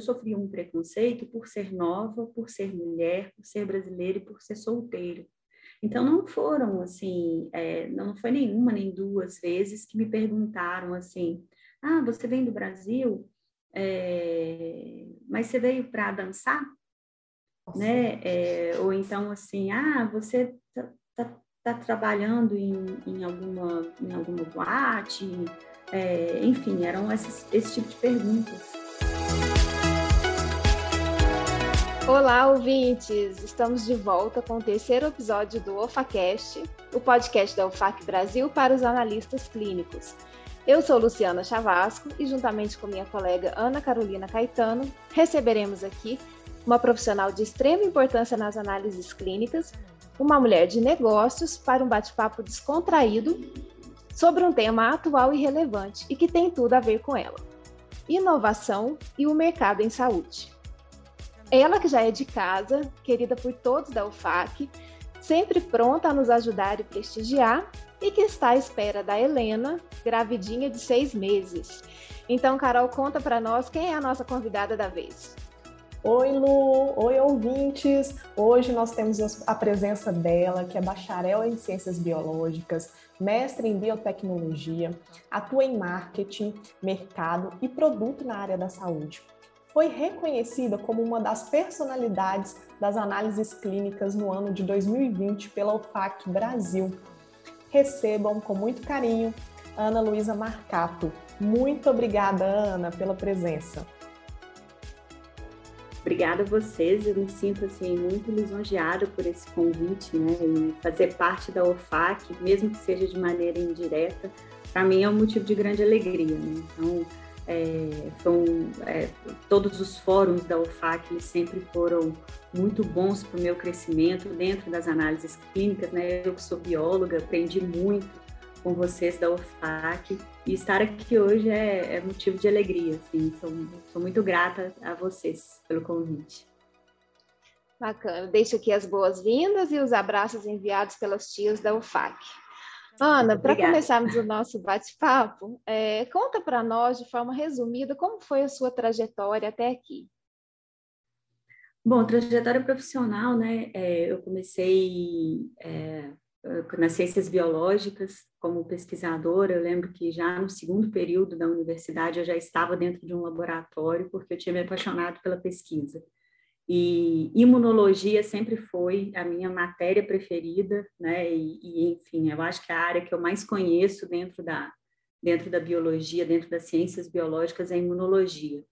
eu sofri um preconceito por ser nova, por ser mulher, por ser brasileira e por ser solteira. Então, não foram, assim, é, não foi nenhuma nem duas vezes que me perguntaram assim, ah, você vem do Brasil, é, mas você veio para dançar? Né? É, ou então, assim, ah, você está tá, tá trabalhando em, em, alguma, em alguma boate? É, enfim, eram esses, esse tipo de perguntas. Olá, ouvintes! Estamos de volta com o terceiro episódio do OfaCast, o podcast da UFAC Brasil para os analistas clínicos. Eu sou Luciana Chavasco e, juntamente com minha colega Ana Carolina Caetano, receberemos aqui uma profissional de extrema importância nas análises clínicas, uma mulher de negócios, para um bate-papo descontraído sobre um tema atual e relevante e que tem tudo a ver com ela: inovação e o mercado em saúde. Ela que já é de casa, querida por todos da UFAC, sempre pronta a nos ajudar e prestigiar, e que está à espera da Helena, gravidinha de seis meses. Então, Carol, conta para nós quem é a nossa convidada da vez. Oi, Lu! Oi, ouvintes! Hoje nós temos a presença dela, que é bacharel em Ciências Biológicas, mestre em Biotecnologia, atua em marketing, mercado e produto na área da saúde. Foi reconhecida como uma das personalidades das análises clínicas no ano de 2020 pela UFAC Brasil. Recebam com muito carinho Ana Luísa Marcato. Muito obrigada, Ana, pela presença. Obrigada a vocês, eu me sinto assim muito lisonjeada por esse convite, né? E fazer parte da OFAC, mesmo que seja de maneira indireta, para mim é um motivo de grande alegria, né? Então, é, são, é, todos os fóruns da UFAC sempre foram muito bons para o meu crescimento dentro das análises clínicas, né? Eu que sou bióloga, aprendi muito com vocês da UFAC e estar aqui hoje é, é motivo de alegria, assim, sou, sou muito grata a vocês pelo convite. Bacana, deixo aqui as boas-vindas e os abraços enviados pelas tias da UFAC. Ana, para começarmos o nosso bate-papo, é, conta para nós de forma resumida como foi a sua trajetória até aqui. Bom, trajetória profissional, né? É, eu comecei é, nas ciências biológicas como pesquisadora. Eu lembro que já no segundo período da universidade eu já estava dentro de um laboratório porque eu tinha me apaixonado pela pesquisa. E imunologia sempre foi a minha matéria preferida, né? E, e, enfim, eu acho que a área que eu mais conheço dentro da dentro da biologia, dentro das ciências biológicas é a imunologia.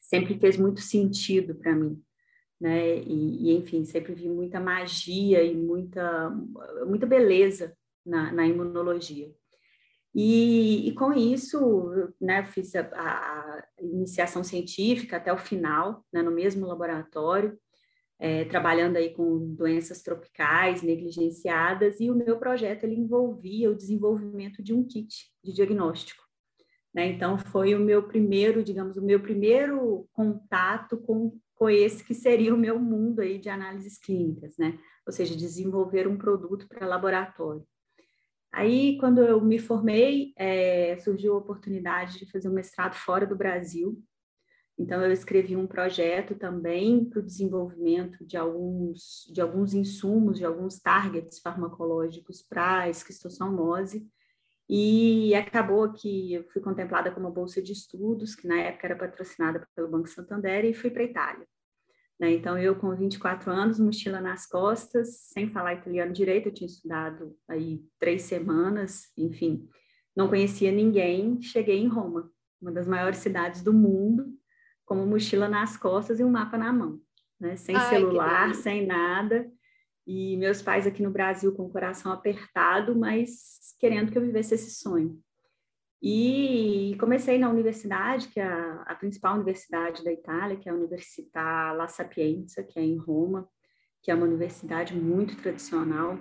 Sempre fez muito sentido para mim né? E, e, enfim, sempre vi muita magia e muita, muita beleza na, na imunologia. E, e, com isso, né, fiz a, a, iniciação científica até o final, né, no mesmo laboratório, é, trabalhando aí com doenças tropicais negligenciadas, e o meu projeto ele envolvia o desenvolvimento de um kit de diagnóstico. Né? Então, foi o meu primeiro, digamos, o meu primeiro contato com com esse que seria o meu mundo aí de análises clínicas, né? Ou seja, desenvolver um produto para laboratório. Aí, quando eu me formei, é, surgiu a oportunidade de fazer um mestrado fora do Brasil. Então, eu escrevi um projeto também para o desenvolvimento de alguns, de alguns insumos, de alguns targets farmacológicos para esquistossomose. E acabou que eu fui contemplada como bolsa de estudos, que na época era patrocinada pelo Banco Santander, e fui para a Itália. Né? Então, eu com 24 anos, mochila nas costas, sem falar italiano direito, eu tinha estudado aí três semanas, enfim, não conhecia ninguém, cheguei em Roma, uma das maiores cidades do mundo, com uma mochila nas costas e um mapa na mão, né? sem Ai, celular, sem nada, e meus pais aqui no Brasil com o coração apertado, mas querendo que eu vivesse esse sonho. E comecei na universidade, que é a, a principal universidade da Itália, que é a Università La Sapienza, que é em Roma, que é uma universidade muito tradicional,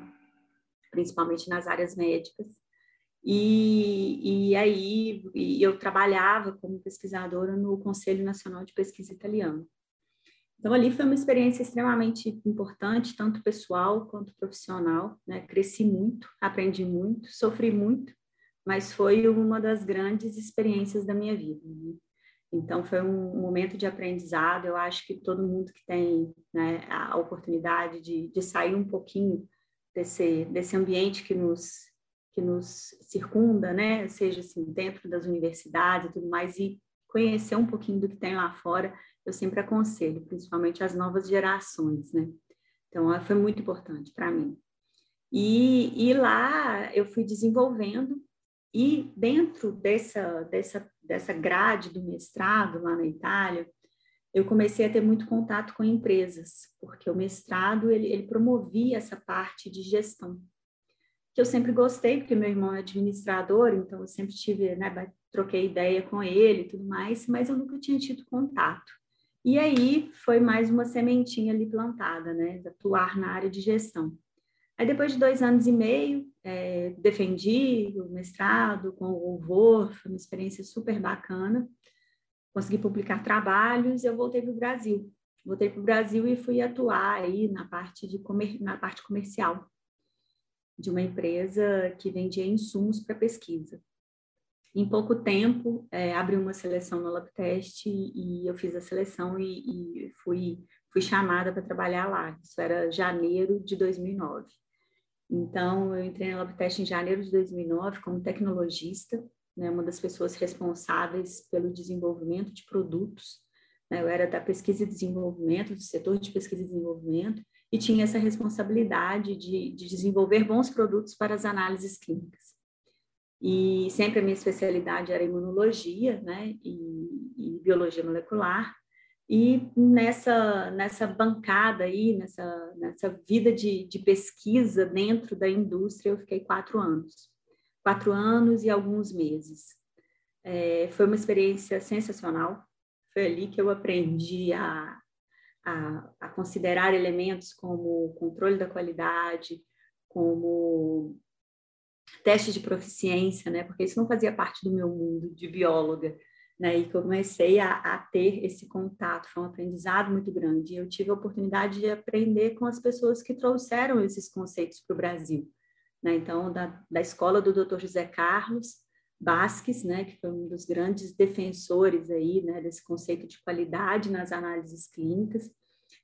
principalmente nas áreas médicas. E, e aí e eu trabalhava como pesquisadora no Conselho Nacional de Pesquisa Italiano. Então, ali foi uma experiência extremamente importante, tanto pessoal quanto profissional. Né? Cresci muito, aprendi muito, sofri muito, mas foi uma das grandes experiências da minha vida. Né? Então, foi um momento de aprendizado. Eu acho que todo mundo que tem né, a oportunidade de, de sair um pouquinho desse, desse ambiente que nos, que nos circunda, né, seja assim, dentro das universidades e tudo mais, e conhecer um pouquinho do que tem lá fora, eu sempre aconselho, principalmente as novas gerações, né? Então, foi muito importante para mim. E, e lá eu fui desenvolvendo e dentro dessa, dessa, dessa grade do mestrado lá na Itália, eu comecei a ter muito contato com empresas, porque o mestrado ele, ele promovia essa parte de gestão, que eu sempre gostei, porque meu irmão é administrador, então eu sempre tive, né, troquei ideia com ele e tudo mais, mas eu nunca tinha tido contato. E aí foi mais uma sementinha ali plantada, né, de atuar na área de gestão. Aí depois de dois anos e meio, é, defendi o mestrado com louvor, foi uma experiência super bacana. Consegui publicar trabalhos e eu voltei para o Brasil. Voltei para o Brasil e fui atuar aí na parte, de comer, na parte comercial de uma empresa que vendia insumos para pesquisa. Em pouco tempo, é, abri uma seleção no LabTest e, e eu fiz a seleção e, e fui, fui chamada para trabalhar lá. Isso era janeiro de 2009. Então, eu entrei na LabTest em janeiro de 2009 como tecnologista, né, uma das pessoas responsáveis pelo desenvolvimento de produtos. Né, eu era da pesquisa e desenvolvimento, do setor de pesquisa e desenvolvimento, e tinha essa responsabilidade de, de desenvolver bons produtos para as análises clínicas. E sempre a minha especialidade era imunologia né, e, e biologia molecular, e nessa, nessa bancada aí, nessa, nessa vida de, de pesquisa dentro da indústria, eu fiquei quatro anos. Quatro anos e alguns meses. É, foi uma experiência sensacional. Foi ali que eu aprendi a, a, a considerar elementos como controle da qualidade, como teste de proficiência, né? Porque isso não fazia parte do meu mundo de bióloga né, e que eu comecei a, a, ter esse contato, foi um aprendizado muito grande. Eu tive a oportunidade de aprender com as pessoas que trouxeram esses conceitos para o Brasil. Né? Então, da, da escola do Dr. José Carlos Basques, né, que foi um dos grandes defensores aí, né, desse conceito de qualidade nas análises clínicas.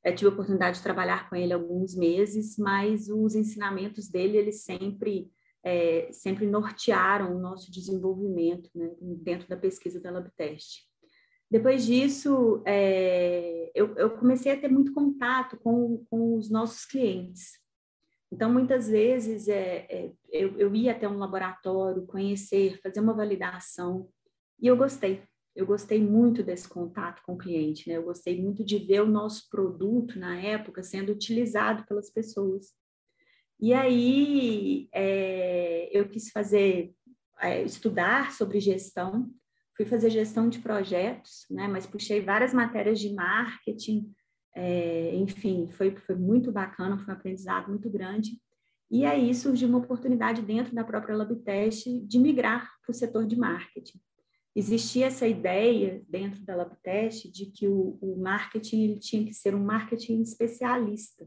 Eu tive a oportunidade de trabalhar com ele alguns meses, mas os ensinamentos dele, ele sempre é, sempre nortearam o nosso desenvolvimento né, dentro da pesquisa da LabTest. Depois disso, é, eu, eu, comecei a ter muito contato com, com os nossos clientes. Então, muitas vezes, é, é, eu, eu ia até um laboratório, conhecer, fazer uma validação, e eu gostei. Eu gostei muito desse contato com o cliente, né? Eu gostei muito de ver o nosso produto, na época, sendo utilizado pelas pessoas. E aí é, eu quis fazer, é, estudar sobre gestão, fui fazer gestão de projetos, né, mas puxei várias matérias de marketing, é, enfim, foi, foi muito bacana, foi um aprendizado muito grande. E aí surgiu uma oportunidade dentro da própria LabTest de migrar para o setor de marketing. Existia essa ideia dentro da LabTest de que o, o marketing ele tinha que ser um marketing especialista,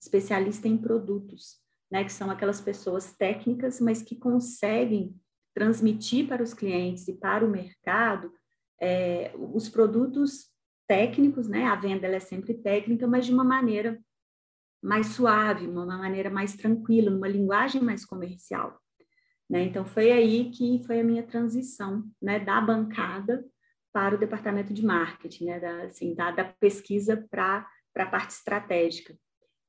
especialista em produtos né, que são aquelas pessoas técnicas, mas que conseguem transmitir para os clientes e para o mercado é, os produtos técnicos, né? A venda é sempre técnica, mas de uma maneira mais suave, uma maneira mais tranquila, numa linguagem mais comercial. Né? Então foi aí que foi a minha transição, né, da bancada para o departamento de marketing, né, da, assim, da, da pesquisa para a parte estratégica.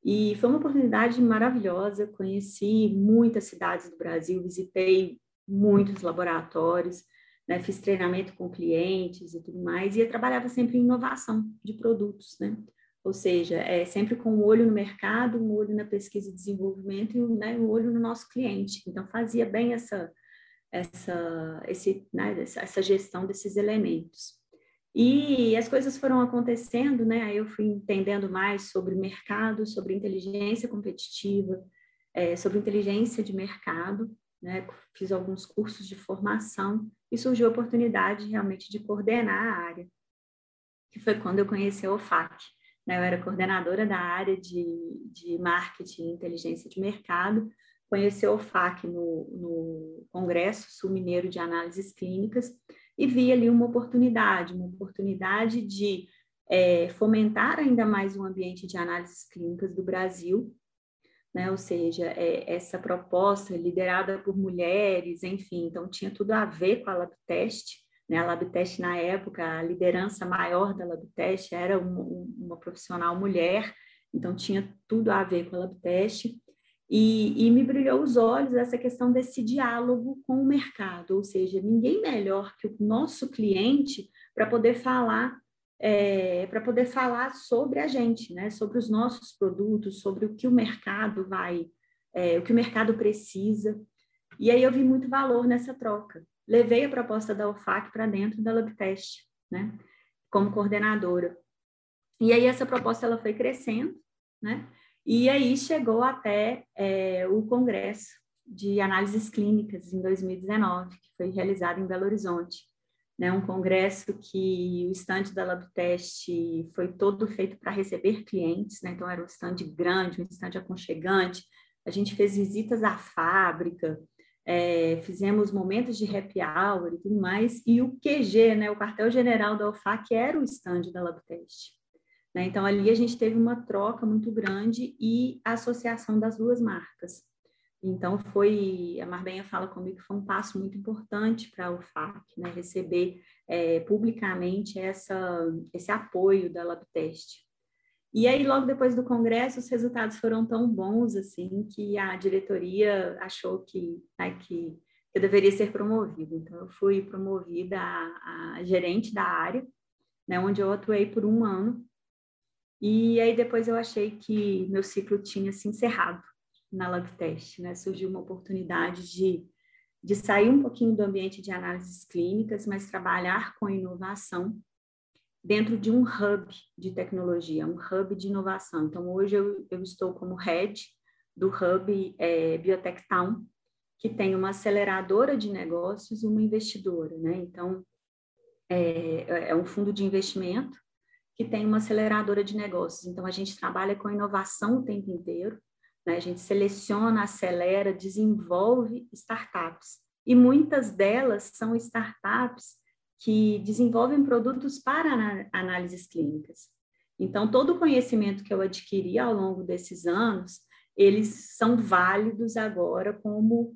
E foi uma oportunidade maravilhosa, conheci muitas cidades do Brasil, visitei muitos laboratórios, né, fiz treinamento com clientes e tudo mais, e eu trabalhava sempre em inovação de produtos, né? Ou seja, é sempre com um olho no mercado, um olho na pesquisa e desenvolvimento e né, um olho no nosso cliente. Então, fazia bem essa, essa, esse, né, essa gestão desses elementos. E as coisas foram acontecendo, né? Aí eu fui entendendo mais sobre mercado, sobre inteligência competitiva, é, sobre inteligência de mercado, né? Fiz alguns cursos de formação e surgiu a oportunidade realmente de coordenar a área, que foi quando eu conheci a OFAC. Né? Eu era coordenadora da área de, de marketing e inteligência de mercado, conheci a OFAC no, no Congresso Sul Mineiro de Análises Clínicas e vi ali uma oportunidade, uma oportunidade de é, fomentar ainda mais o ambiente de análises clínicas do Brasil, né? ou seja, é, essa proposta liderada por mulheres, enfim, então tinha tudo a ver com a LabTest, né? a LabTest na época, a liderança maior da LabTest era uma, uma profissional mulher, então tinha tudo a ver com a LabTest, e, e, me brilhou os olhos essa questão desse diálogo com o mercado, ou seja, ninguém melhor que o nosso cliente para poder falar é, para poder falar sobre a gente, né? Sobre os nossos produtos, sobre o que o mercado vai, é, o que o mercado precisa. E aí eu vi muito valor nessa troca. Levei a proposta da UFAC para dentro da LabTest, né? Como coordenadora. E aí essa proposta ela foi crescendo, né? E aí chegou até é, o Congresso de Análises Clínicas em 2019, que foi realizado em Belo Horizonte. Né, um congresso que o estande da LabTest foi todo feito para receber clientes, né, então era um estande grande, um estande aconchegante. A gente fez visitas à fábrica, é, fizemos momentos de happy hour e tudo mais, e o QG, né, o quartel-general da UFAC, era o estande da LabTest. Né? Então, ali a gente teve uma troca muito grande e a associação das duas marcas. Então, foi, a Marbenha fala comigo que foi um passo muito importante para o FAC, né? receber é, publicamente essa, esse apoio da LabTest. E aí, logo depois do congresso, os resultados foram tão bons, assim, que a diretoria achou que, né, que eu deveria ser promovida. Então, eu fui promovida a, a gerente da área, né, onde eu atuei por um ano, e aí depois eu achei que meu ciclo tinha se encerrado na LabTest, né? Surgiu uma oportunidade de, de sair um pouquinho do ambiente de análises clínicas, mas trabalhar com inovação dentro de um hub de tecnologia, um hub de inovação. Então, hoje eu, eu estou como head do hub é, Biotech Town, que tem uma aceleradora de negócios e uma investidora, né? Então, é, é um fundo de investimento que tem uma aceleradora de negócios. Então, a gente trabalha com inovação o tempo inteiro, né? a gente seleciona, acelera, desenvolve startups. E muitas delas são startups que desenvolvem produtos para análises clínicas. Então, todo o conhecimento que eu adquiri ao longo desses anos, eles são válidos agora como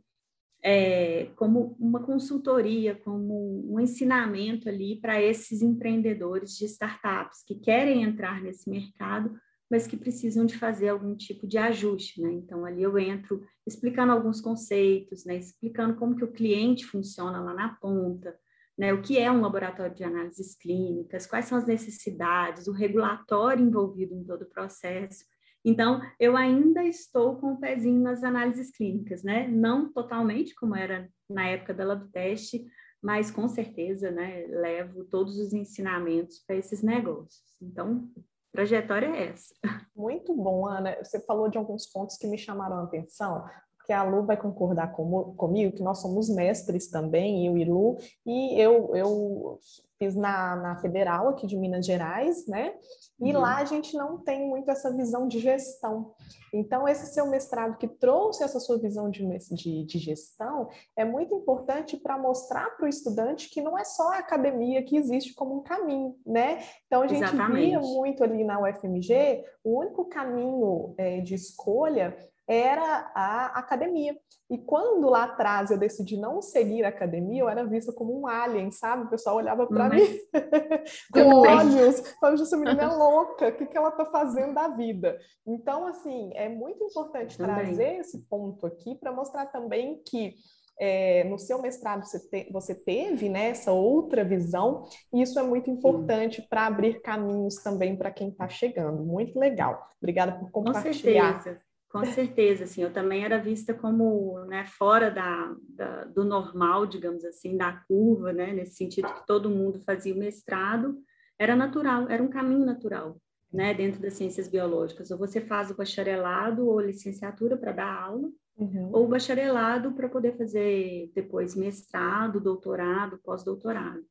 é, como uma consultoria, como um ensinamento ali para esses empreendedores de startups que querem entrar nesse mercado, mas que precisam de fazer algum tipo de ajuste, né? Então ali eu entro explicando alguns conceitos, né? Explicando como que o cliente funciona lá na ponta, né? O que é um laboratório de análises clínicas, quais são as necessidades, o regulatório envolvido em todo o processo. Então, eu ainda estou com o pezinho nas análises clínicas, né? Não totalmente como era na época da LabTest, mas com certeza, né, levo todos os ensinamentos para esses negócios. Então, trajetória é essa. Muito bom, Ana. Você falou de alguns pontos que me chamaram a atenção, porque a Lu vai concordar com, comigo que nós somos mestres também, eu e Lu, e eu, eu fiz na, na Federal aqui de Minas Gerais, né? E uhum. lá a gente não tem muito essa visão de gestão. Então, esse seu mestrado que trouxe essa sua visão de, de, de gestão é muito importante para mostrar para o estudante que não é só a academia que existe como um caminho, né? Então, a gente Exatamente. via muito ali na UFMG, o único caminho é, de escolha era a academia. E quando lá atrás eu decidi não seguir a academia, eu era vista como um alien, sabe? O pessoal olhava para mim com olhos, falando, essa menina é louca, o que, que ela está fazendo da vida? Então, assim, é muito importante trazer esse ponto aqui para mostrar também que é, no seu mestrado você, te, você teve né, essa outra visão, e isso é muito importante para abrir caminhos também para quem está chegando. Muito legal. Obrigada por compartilhar. Com certeza. Com certeza, assim, eu também era vista como né, fora da, da, do normal, digamos assim, da curva, né, nesse sentido que todo mundo fazia o mestrado, era natural, era um caminho natural, né, dentro das ciências biológicas. Ou você faz o bacharelado ou licenciatura para dar aula, uhum. ou o bacharelado para poder fazer depois mestrado, doutorado, pós-doutorado.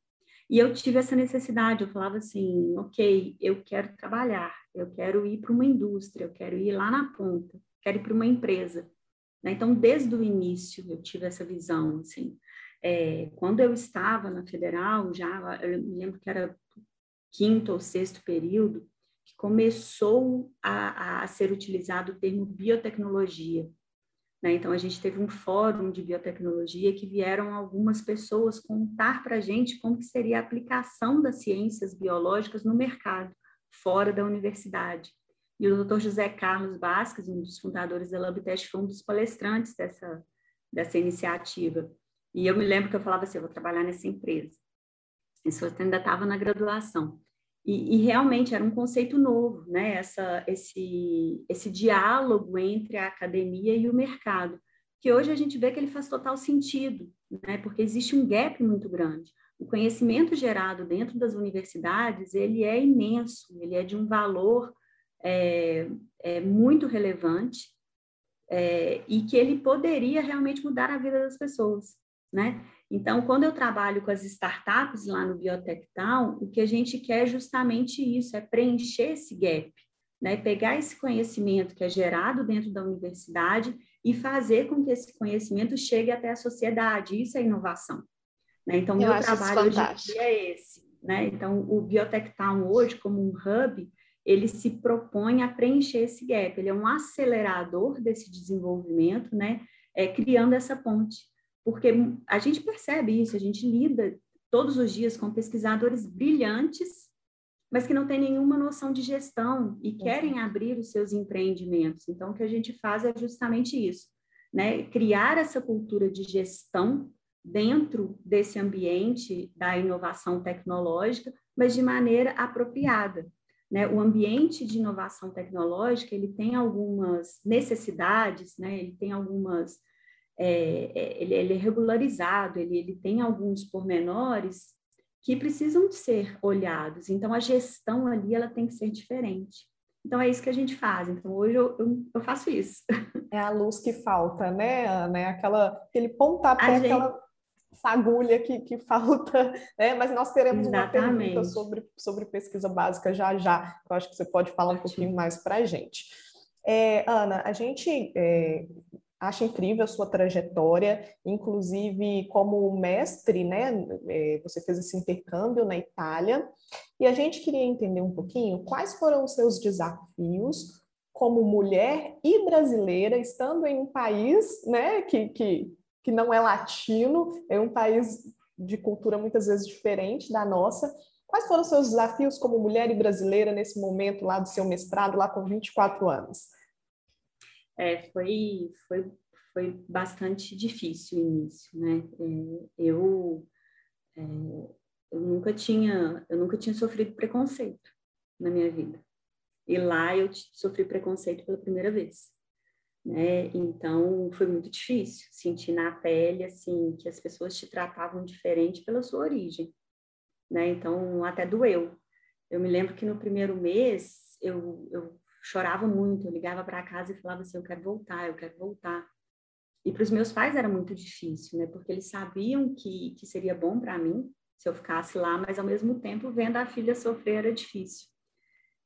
E eu tive essa necessidade, eu falava assim, ok, eu quero trabalhar, eu quero ir para uma indústria, eu quero ir lá na ponta quero ir para uma empresa. Né? Então, desde o início, eu tive essa visão, assim. é, quando eu estava na federal, já eu me lembro que era quinto ou sexto período, que começou a, a ser utilizado o termo biotecnologia. Né? Então, a gente teve um fórum de biotecnologia que vieram algumas pessoas contar para a gente como que seria a aplicação das ciências biológicas no mercado, fora da universidade. E o Dr. José Carlos Basques, um dos fundadores da LabTest, foi um dos palestrantes dessa, dessa iniciativa. E eu me lembro que eu falava assim, eu vou trabalhar nessa empresa. Isso eu ainda estava na graduação. E, e, realmente era um conceito novo, né? Essa, esse, esse diálogo entre a academia e o mercado, que hoje a gente vê que ele faz total sentido, né? Porque existe um gap muito grande. O conhecimento gerado dentro das universidades ele é imenso, ele é de um valor é, é muito relevante é, e que ele poderia realmente mudar a vida das pessoas, né? Então, quando eu trabalho com as startups lá no Biotech Town, o que a gente quer é justamente isso, é preencher esse gap, né? Pegar esse conhecimento que é gerado dentro da universidade e fazer com que esse conhecimento chegue até a sociedade. Isso é inovação. Né? Então, o meu trabalho hoje é esse. Né? Então, o Biotech Town hoje, como um hub, ele se propõe a preencher esse gap. Ele é um acelerador desse desenvolvimento, né? É, criando essa ponte porque a gente percebe isso, a gente lida todos os dias com pesquisadores brilhantes, mas que não têm nenhuma noção de gestão e querem abrir os seus empreendimentos. Então, o que a gente faz é justamente isso, né? Criar essa cultura de gestão dentro desse ambiente da inovação tecnológica, mas de maneira apropriada. Né? O ambiente de inovação tecnológica ele tem algumas necessidades, né? ele tem algumas é, é, ele, ele, é regularizado, ele, ele tem alguns pormenores que precisam de ser olhados. Então, a gestão ali ela tem que ser diferente. Então, é isso que a gente faz. Então, hoje eu, eu, eu faço isso. É a luz que falta, né, Ana? É aquela, aquele pontapé, gente... aquela fagulha que, que falta, né? Mas nós teremos Exatamente. uma pergunta sobre, sobre pesquisa básica já já. Eu acho que você pode falar um pouquinho mais para a gente. É, Ana, a gente é, acho incrível a sua trajetória, inclusive como mestre, né? É, você fez esse intercâmbio na Itália, e a gente queria entender um pouquinho quais foram os seus desafios como mulher e brasileira, estando em um país, né, que, que, que não é latino, é um país de cultura muitas vezes diferente da nossa. Quais foram os seus desafios como mulher e brasileira nesse momento lá do seu mestrado, lá com 24 anos? É, foi, foi, foi bastante difícil o início, né? É, eu, é, eu nunca tinha, eu nunca tinha sofrido preconceito na minha vida. E lá eu sofri preconceito pela primeira vez, né? Então foi muito difícil sentir na pele assim que as pessoas te tratavam diferente pela sua origem, né? Então até doeu. Eu me lembro que no primeiro mês eu, eu chorava muito, eu ligava para casa e falava assim, eu quero voltar, eu quero voltar. E para os meus pais era muito difícil, né? Porque eles sabiam que, que seria bom para mim se eu ficasse lá, mas ao mesmo tempo vendo a filha sofrer era difícil.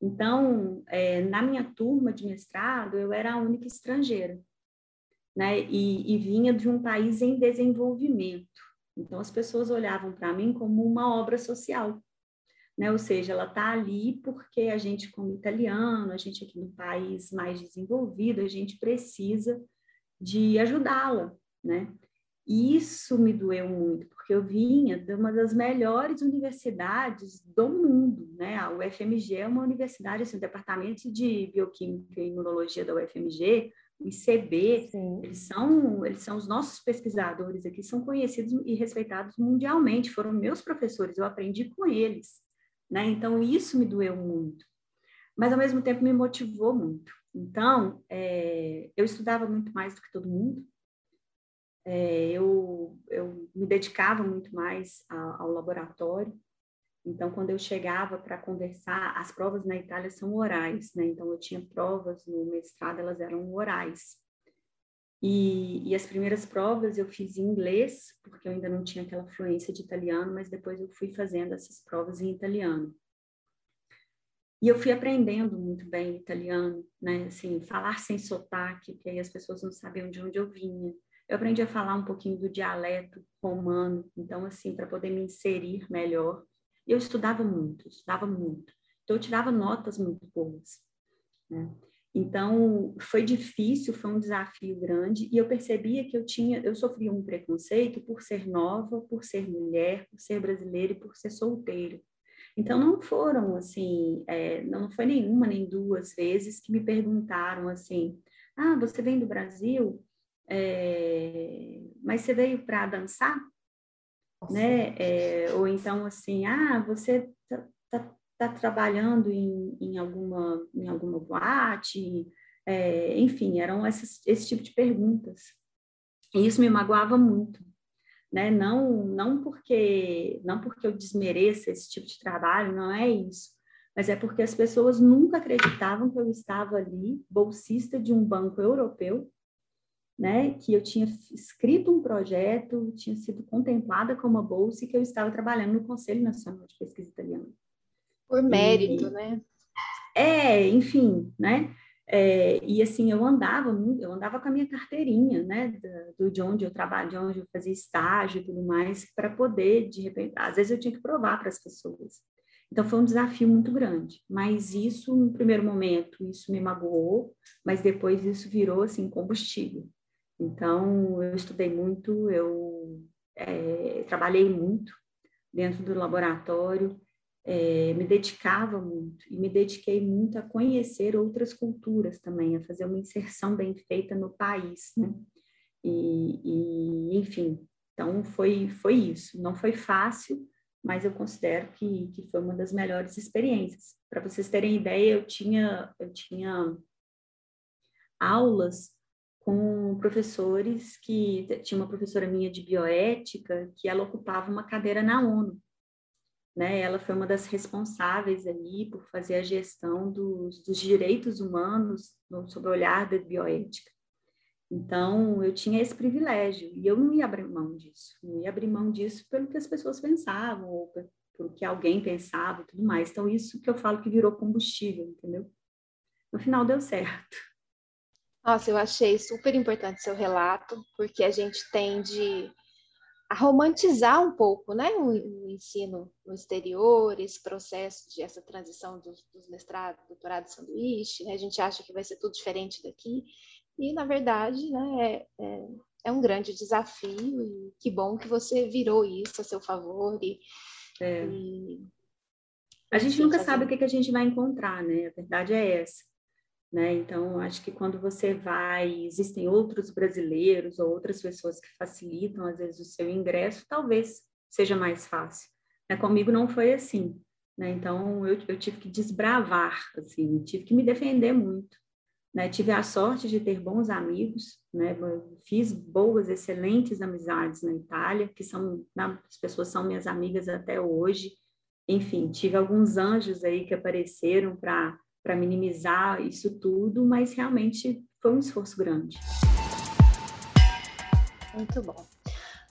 Então, é, na minha turma de mestrado, eu era a única estrangeira, né? E, e vinha de um país em desenvolvimento. Então, as pessoas olhavam para mim como uma obra social né? Ou seja, ela está ali porque a gente, como italiano, a gente aqui no país mais desenvolvido, a gente precisa de ajudá-la, né? E isso me doeu muito, porque eu vinha de uma das melhores universidades do mundo, né? A UFMG é uma universidade, assim, o departamento de bioquímica e imunologia da UFMG, o ICB, Sim. eles são, eles são os nossos pesquisadores aqui, são conhecidos e respeitados mundialmente, foram meus professores, eu aprendi com eles, né? Então, isso me doeu muito, mas ao mesmo tempo me motivou muito. Então, é, eu estudava muito mais do que todo mundo, é, eu, eu me dedicava muito mais a, ao laboratório. Então, quando eu chegava para conversar, as provas na Itália são orais, né? Então, eu tinha provas no mestrado, elas eram orais. E, e, as primeiras provas eu fiz em inglês, porque eu ainda não tinha aquela fluência de italiano, mas depois eu fui fazendo essas provas em italiano. E eu fui aprendendo muito bem italiano, né? Assim, falar sem sotaque, porque aí as pessoas não sabiam de onde eu vinha. Eu aprendi a falar um pouquinho do dialeto romano, então, assim, para poder me inserir melhor. Eu estudava muito, estudava muito. Então, eu tirava notas muito boas. Né? Então, foi difícil, foi um desafio grande, e eu percebia que eu tinha, eu sofria um preconceito por ser nova, por ser mulher, por ser brasileira e por ser solteira. Então, não foram, assim, é, não foi nenhuma nem duas vezes que me perguntaram assim, ah, você vem do Brasil, é, mas você veio para dançar? Né? É, ou então, assim, ah, você está tá, tá trabalhando em, em, alguma, em alguma boate? É, enfim, eram essas, esse tipo de perguntas. E isso me magoava muito né? Não, não porque não porque eu desmereça esse tipo de trabalho, não é isso, mas é porque as pessoas nunca acreditavam que eu estava ali, bolsista de um banco europeu, né? Que eu tinha escrito um projeto, tinha sido contemplada como uma bolsa e que eu estava trabalhando no Conselho Nacional de Pesquisa Italiana. Por mérito, e, né? É, enfim, né? É, e assim, eu andava eu andava com a minha carteirinha, né, do, de onde eu trabalho, de onde eu fazia estágio e tudo mais, para poder, de repente, às vezes eu tinha que provar para as pessoas. Então foi um desafio muito grande, mas isso, no primeiro momento, isso me magoou, mas depois isso virou, assim, combustível. Então, eu estudei muito, eu é, trabalhei muito dentro do laboratório, é, me dedicava muito e me dediquei muito a conhecer outras culturas também, a fazer uma inserção bem feita no país, né? E, e enfim, então foi foi isso. Não foi fácil, mas eu considero que, que foi uma das melhores experiências. Para vocês terem ideia, eu tinha eu tinha aulas com professores que tinha uma professora minha de bioética que ela ocupava uma cadeira na ONU né? Ela foi uma das responsáveis ali por fazer a gestão dos, dos direitos humanos no, sob o olhar da bioética. Então, eu tinha esse privilégio e eu não ia abrir mão disso. Não ia abrir mão disso pelo que as pessoas pensavam ou pelo que alguém pensava e tudo mais. Então, isso que eu falo que virou combustível, entendeu? No final deu certo. Nossa, eu achei super importante seu relato, porque a gente tende a romantizar um pouco né, o, ensino no exterior, esse processo de essa transição dos, dos mestrados, doutorado sanduíche, né, a gente acha que vai ser tudo diferente daqui, e na verdade né, é, é, é, um grande desafio, e que bom que você virou isso a seu favor. E, é. e... A gente nunca sabe o que, que a gente vai encontrar, né? A verdade é essa. Né? Então, acho que quando você vai, existem outros brasileiros ou outras pessoas que facilitam, às vezes, o seu ingresso, talvez seja mais fácil. Né? Comigo não foi assim. Né? Então, eu, eu, tive que desbravar, assim, tive que me defender muito. Né? Tive a sorte de ter bons amigos, né? fiz boas, excelentes amizades na Itália, que são, as pessoas são minhas amigas até hoje. Enfim, tive alguns anjos aí que apareceram para para minimizar isso tudo, mas realmente foi um esforço grande. Muito bom.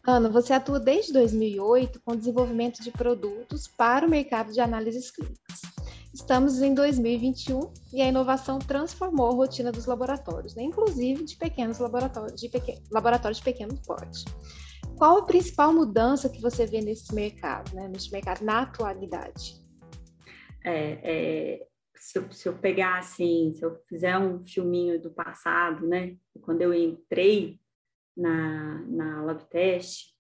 Ana, você atua desde 2008 com desenvolvimento de produtos para o mercado de análises clínicas. Estamos em 2021 e a inovação transformou a rotina dos laboratórios, né? inclusive de pequenos laboratórios de, laboratórios de pequeno porte. Qual a principal mudança que você vê nesse mercado, né? nesse mercado na atualidade? É, é, se eu, se eu pegar assim, se eu fizer um filminho do passado, né? Quando eu entrei na, na LabTest,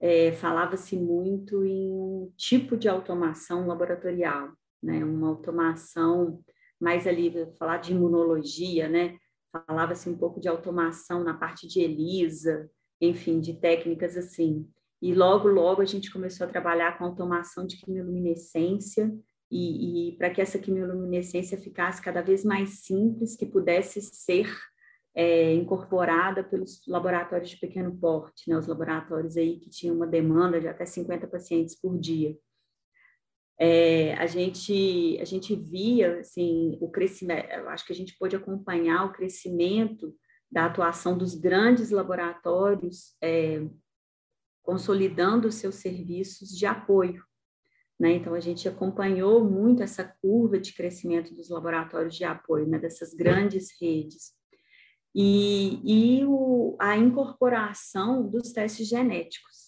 é, falava-se muito em um tipo de automação laboratorial, né? Uma automação mais ali, falar de imunologia, né? Falava-se um pouco de automação na parte de ELISA, enfim, de técnicas assim. E logo, logo a gente começou a trabalhar com automação de quimiluminescência e, e para que essa quimioluminescência ficasse cada vez mais simples, que pudesse ser é, incorporada pelos laboratórios de pequeno porte, né, os laboratórios aí que tinham uma demanda de até 50 pacientes por dia. É, a gente a gente via assim o crescimento, acho que a gente pôde acompanhar o crescimento da atuação dos grandes laboratórios é, consolidando seus serviços de apoio né? Então, a gente acompanhou muito essa curva de crescimento dos laboratórios de apoio, né? dessas grandes redes. e, e o, a incorporação dos testes genéticos.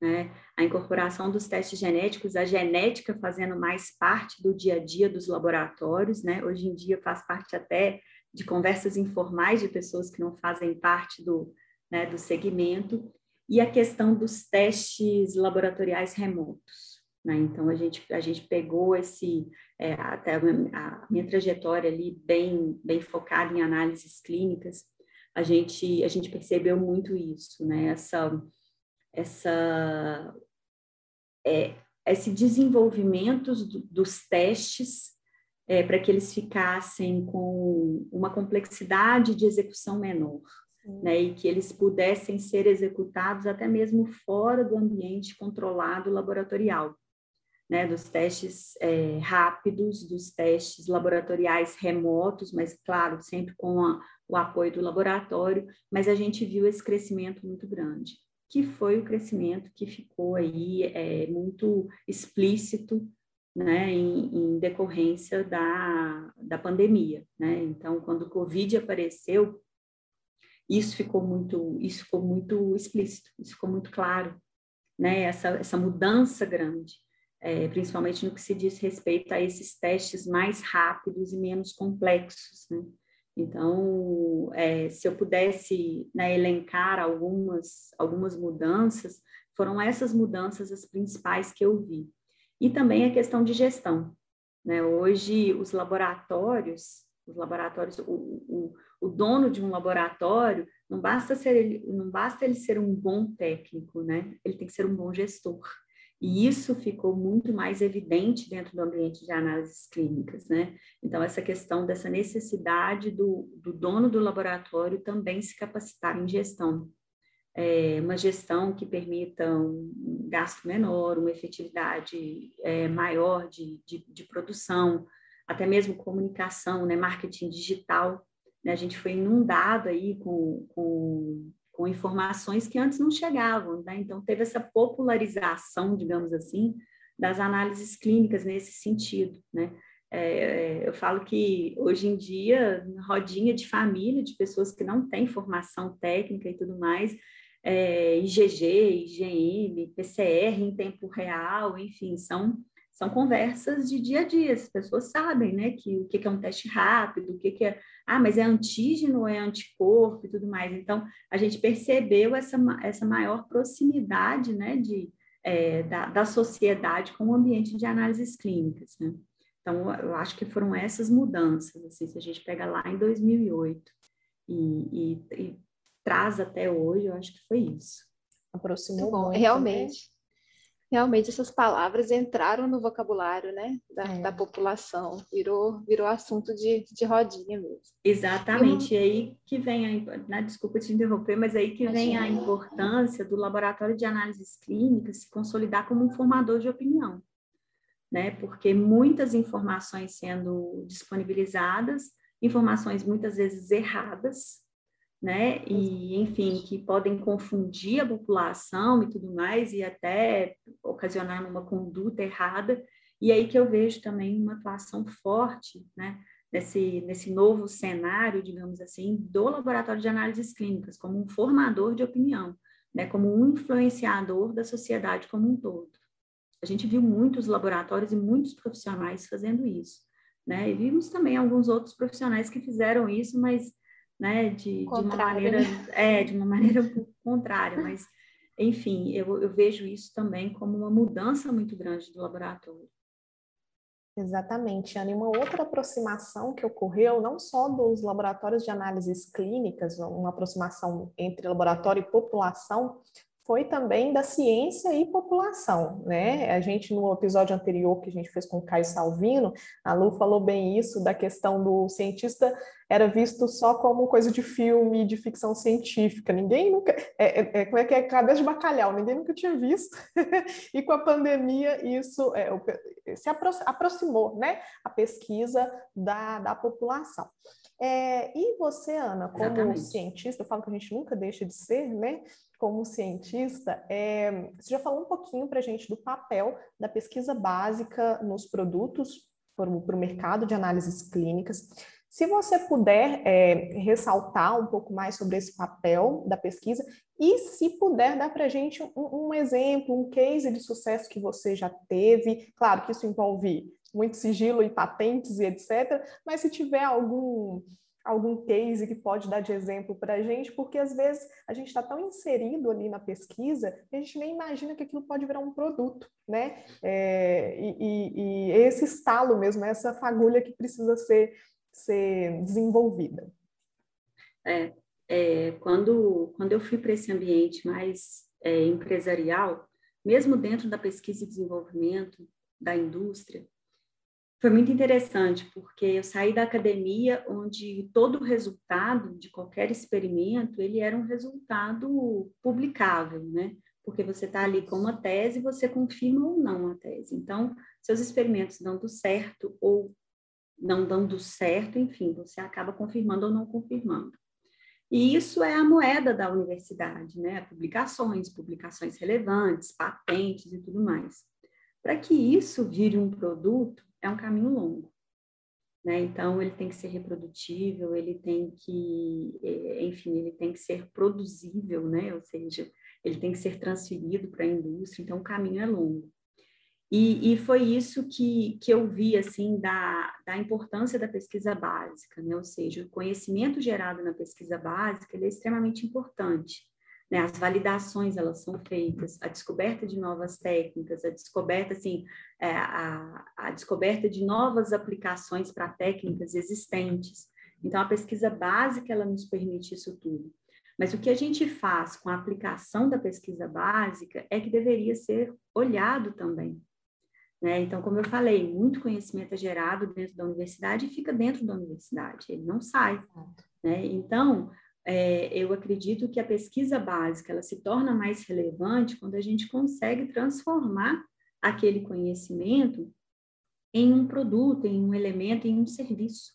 Né? A incorporação dos testes genéticos, a genética fazendo mais parte do dia a dia dos laboratórios, né? Hoje em dia faz parte até de conversas informais de pessoas que não fazem parte do, né, do segmento, e a questão dos testes laboratoriais remotos. Né? Então, a gente, a gente pegou esse, é, até a, minha trajetória ali bem, bem focada em análises clínicas, a gente, a gente percebeu muito isso, né? Essa, essa, é, esse desenvolvimento do, dos testes é, para que eles ficassem com uma complexidade de execução menor, né, e que eles pudessem ser executados até mesmo fora do ambiente controlado laboratorial, né, dos testes é, rápidos, dos testes laboratoriais remotos, mas claro, sempre com a, o apoio do laboratório, mas a gente viu esse crescimento muito grande, que foi o crescimento que ficou aí é, muito explícito né, em, em, decorrência da, da pandemia. Né? Então, quando o Covid apareceu, isso ficou muito, isso ficou muito explícito, isso ficou muito claro, né? Essa, essa mudança grande, é, principalmente no que se diz respeito a esses testes mais rápidos e menos complexos, né? Então, é, se eu pudesse né, elencar algumas, algumas mudanças, foram essas mudanças as principais que eu vi. E também a questão de gestão. Né? Hoje, os laboratórios, os laboratórios, o, o, o dono de um laboratório não basta ser ele, não basta ele ser um bom técnico, né? Ele tem que ser um bom gestor. E isso ficou muito mais evidente dentro do ambiente de análises clínicas, né? Então, essa questão dessa necessidade do, do dono do laboratório também se capacitar em gestão. É, uma gestão que permita um gasto menor, uma efetividade é, maior de, de, de produção, até mesmo comunicação, né? Marketing digital né? A gente foi inundado aí com, com, com informações que antes não chegavam, né? Então, teve essa popularização, digamos assim, das análises clínicas nesse sentido, né? É, eu falo que hoje em dia, rodinha de família, de pessoas que não têm formação técnica e tudo mais, é, IgG, IgM, PCR em tempo real, enfim, são são conversas de dia a dia, as pessoas sabem, né, que o que é um teste rápido, o que é, ah, mas é antígeno ou é anticorpo e tudo mais. Então, a gente percebeu essa, essa maior proximidade, né, de, é, da, da sociedade com o ambiente de análises clínicas, né. Então, eu acho que foram essas mudanças, assim, se a gente pega lá em 2008 e, e, e traz até hoje, eu acho que foi isso. Aproximou Bom, muito, né? realmente. Né? Realmente essas palavras entraram no vocabulário né, da, é. da população, virou, virou assunto de, de rodinha mesmo. Exatamente, e, aí que vem, a, né, desculpa te interromper, mas aí que Imagina. vem a importância do laboratório de análises clínicas se consolidar como um formador de opinião, né, porque muitas informações sendo disponibilizadas, informações muitas vezes erradas, né? E, enfim, que podem confundir a população e tudo mais, e até ocasionar uma conduta errada. E aí que eu vejo também uma atuação forte, né? Nesse, nesse novo cenário, digamos assim, do laboratório de análises clínicas, como um formador de opinião, né? Como um influenciador da sociedade como um todo. A gente viu muitos laboratórios e muitos profissionais fazendo isso, né? E vimos também alguns outros profissionais que fizeram isso, mas né? De, de uma maneira, é, de uma maneira contrária, mas enfim, eu, eu vejo isso também como uma mudança muito grande do laboratório. Exatamente, Ana. E uma outra aproximação que ocorreu, não só dos laboratórios de análises clínicas, uma aproximação entre laboratório e população, foi também da ciência e população, né? A gente, no episódio anterior que a gente fez com o Caio Salvino, a Lu falou bem isso, da questão do cientista era visto só como coisa de filme, de ficção científica. Ninguém nunca. É, é, é como é que é? Cabeça de bacalhau, ninguém nunca tinha visto. e com a pandemia, isso é, se aproximou, né? A pesquisa da, da população. É, e você, Ana, como Exatamente. cientista, eu falo que a gente nunca deixa de ser, né? Como cientista, é, você já falou um pouquinho para a gente do papel da pesquisa básica nos produtos para o mercado de análises clínicas. Se você puder é, ressaltar um pouco mais sobre esse papel da pesquisa e se puder dar para a gente um, um, exemplo, um case de sucesso que você já teve, claro que isso envolve muito sigilo e patentes e etc., mas se tiver algum algum case que pode dar de exemplo para a gente, porque às vezes a gente está tão inserido ali na pesquisa que a gente nem imagina que aquilo pode virar um produto, né? É, e, e, e, esse estalo mesmo, essa fagulha que precisa ser, ser desenvolvida. É, é quando, quando eu fui para esse ambiente mais é, empresarial, mesmo dentro da pesquisa e desenvolvimento da indústria, foi muito interessante, porque eu saí da academia onde todo o resultado de qualquer experimento, ele era um resultado publicável, né? Porque você está ali com uma tese, você confirma ou não a tese. Então, seus experimentos dando certo ou não dando certo, enfim, você acaba confirmando ou não confirmando. E isso é a moeda da universidade, né? Publicações, publicações relevantes, patentes e tudo mais. Para que isso vire um produto, é um caminho longo. Né? Então, ele tem que ser reprodutível, ele tem que, é, enfim, ele tem que ser produzível, né? ou seja, ele tem que ser transferido para a indústria, então o caminho é longo. E, e, foi isso que, que eu vi, assim, da, da importância da pesquisa básica, né? ou seja, o conhecimento gerado na pesquisa básica, ele é extremamente importante, né? As validações elas são feitas, a descoberta de novas técnicas, a descoberta assim, é, a, a descoberta de novas aplicações para técnicas existentes. Então a pesquisa básica ela nos permite isso tudo. Mas o que a gente faz com a aplicação da pesquisa básica é que deveria ser olhado também. Né? Então, como eu falei, muito conhecimento é gerado dentro da universidade e fica dentro da universidade, ele não sai. Né? Então, é, eu acredito que a pesquisa básica ela se torna mais relevante quando a gente consegue transformar aquele conhecimento em um produto, em um elemento, em um serviço,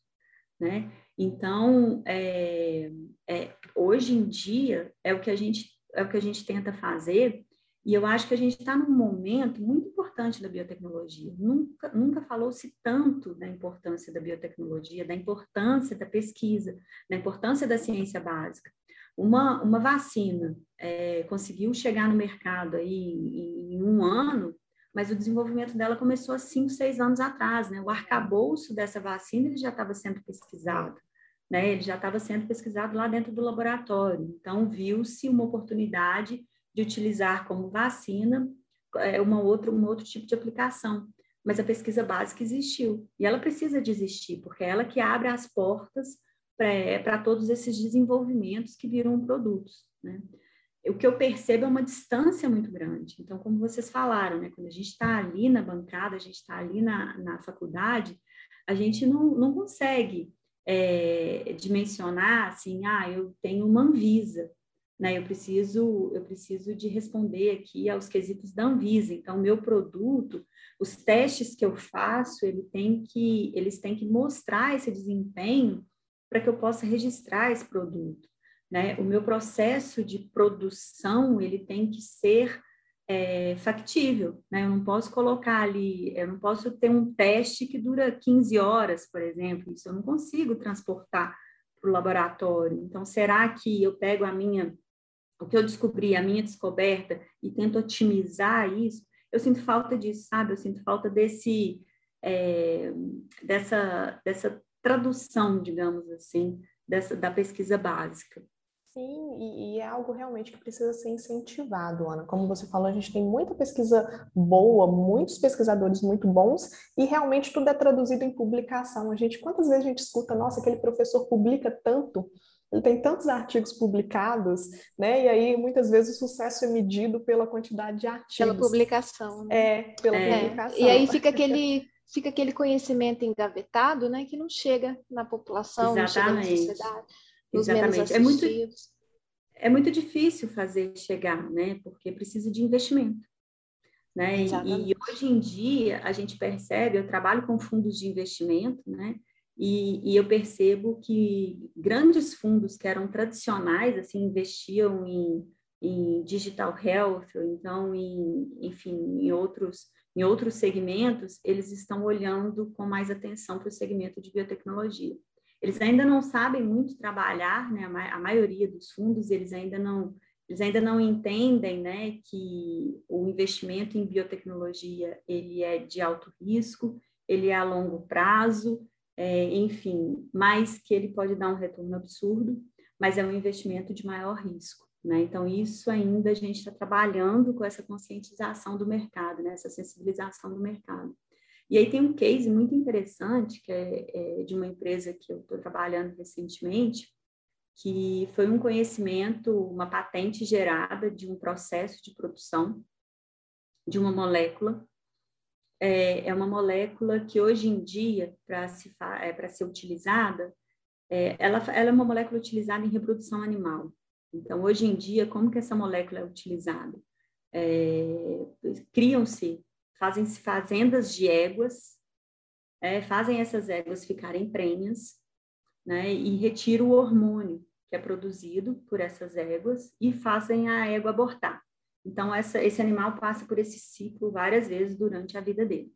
né? Então, é, é, hoje em dia é o que a gente é o que a gente tenta fazer e eu acho que a gente está num momento muito importante da biotecnologia. Nunca, nunca falou-se tanto da importância da biotecnologia, da importância da pesquisa, da importância da ciência básica. Uma, uma vacina é, conseguiu chegar no mercado aí em, em um ano, mas o desenvolvimento dela começou há cinco, seis anos atrás. Né? O arcabouço dessa vacina ele já estava sendo pesquisado. Né? Ele já estava sendo pesquisado lá dentro do laboratório. Então, viu-se uma oportunidade de utilizar como vacina é, uma outra, um outro tipo de aplicação. Mas a pesquisa básica existiu e ela precisa de existir, porque é ela que abre as portas para todos esses desenvolvimentos que viram produtos. Né? O que eu percebo é uma distância muito grande. Então, como vocês falaram, né, quando a gente está ali na bancada, a gente está ali na, na faculdade, a gente não, não consegue é, dimensionar assim, ah, eu tenho uma Anvisa, né? Eu preciso, eu preciso de responder aqui aos quesitos da Anvisa. Então, meu produto, os testes que eu faço, ele tem que, eles têm que mostrar esse desempenho para que eu possa registrar esse produto. Né? O meu processo de produção, ele tem que ser é, factível, né? Eu não posso colocar ali, eu não posso ter um teste que dura 15 horas, por exemplo, isso eu não consigo transportar para o laboratório. Então, será que eu pego a minha o que eu descobri, a minha descoberta, e tento otimizar isso, eu sinto falta disso, sabe? Eu sinto falta desse, é, dessa, dessa tradução, digamos assim, dessa, da pesquisa básica. Sim, e, e, é algo realmente que precisa ser incentivado, Ana. Como você falou, a gente tem muita pesquisa boa, muitos pesquisadores muito bons, e realmente tudo é traduzido em publicação. A gente, quantas vezes a gente escuta, nossa, aquele professor publica tanto, tem tantos artigos publicados, né? E aí muitas vezes o sucesso é medido pela quantidade de artigos. Pela publicação. Né? É, pela é. publicação. E aí fica aquele fica aquele conhecimento engavetado, né? Que não chega na população, Exatamente. não chega na sociedade. Exatamente. É muito é muito difícil fazer chegar, né? Porque precisa de investimento. Né? E, e hoje em dia a gente percebe, eu trabalho com fundos de investimento, né? E, e, eu percebo que grandes fundos que eram tradicionais, assim, investiam em, em digital health, ou então em, enfim, em outros, em outros segmentos, eles estão olhando com mais atenção para o segmento de biotecnologia. eles ainda não sabem muito trabalhar, né? A, maioria dos fundos eles ainda não eles ainda não entendem, né, que o investimento em biotecnologia ele é de alto risco, ele é a longo prazo, é, enfim, mas que ele pode dar um retorno absurdo, mas é um investimento de maior risco. Né? Então, isso ainda a gente está trabalhando com essa conscientização do mercado, né? essa sensibilização do mercado. E aí tem um case muito interessante, que é, é de uma empresa que eu estou trabalhando recentemente, que foi um conhecimento, uma patente gerada de um processo de produção de uma molécula. É, é uma molécula que hoje em dia, para se, é, ser utilizada, é, ela, ela é uma molécula utilizada em reprodução animal. Então, hoje em dia, como que essa molécula é utilizada? É, Criam-se, fazem-se fazendas de éguas, é, fazem essas éguas ficarem prenhas, né, e retiram o hormônio que é produzido por essas éguas e fazem a égua abortar. Então, essa, esse animal passa por esse ciclo várias vezes durante a vida dele.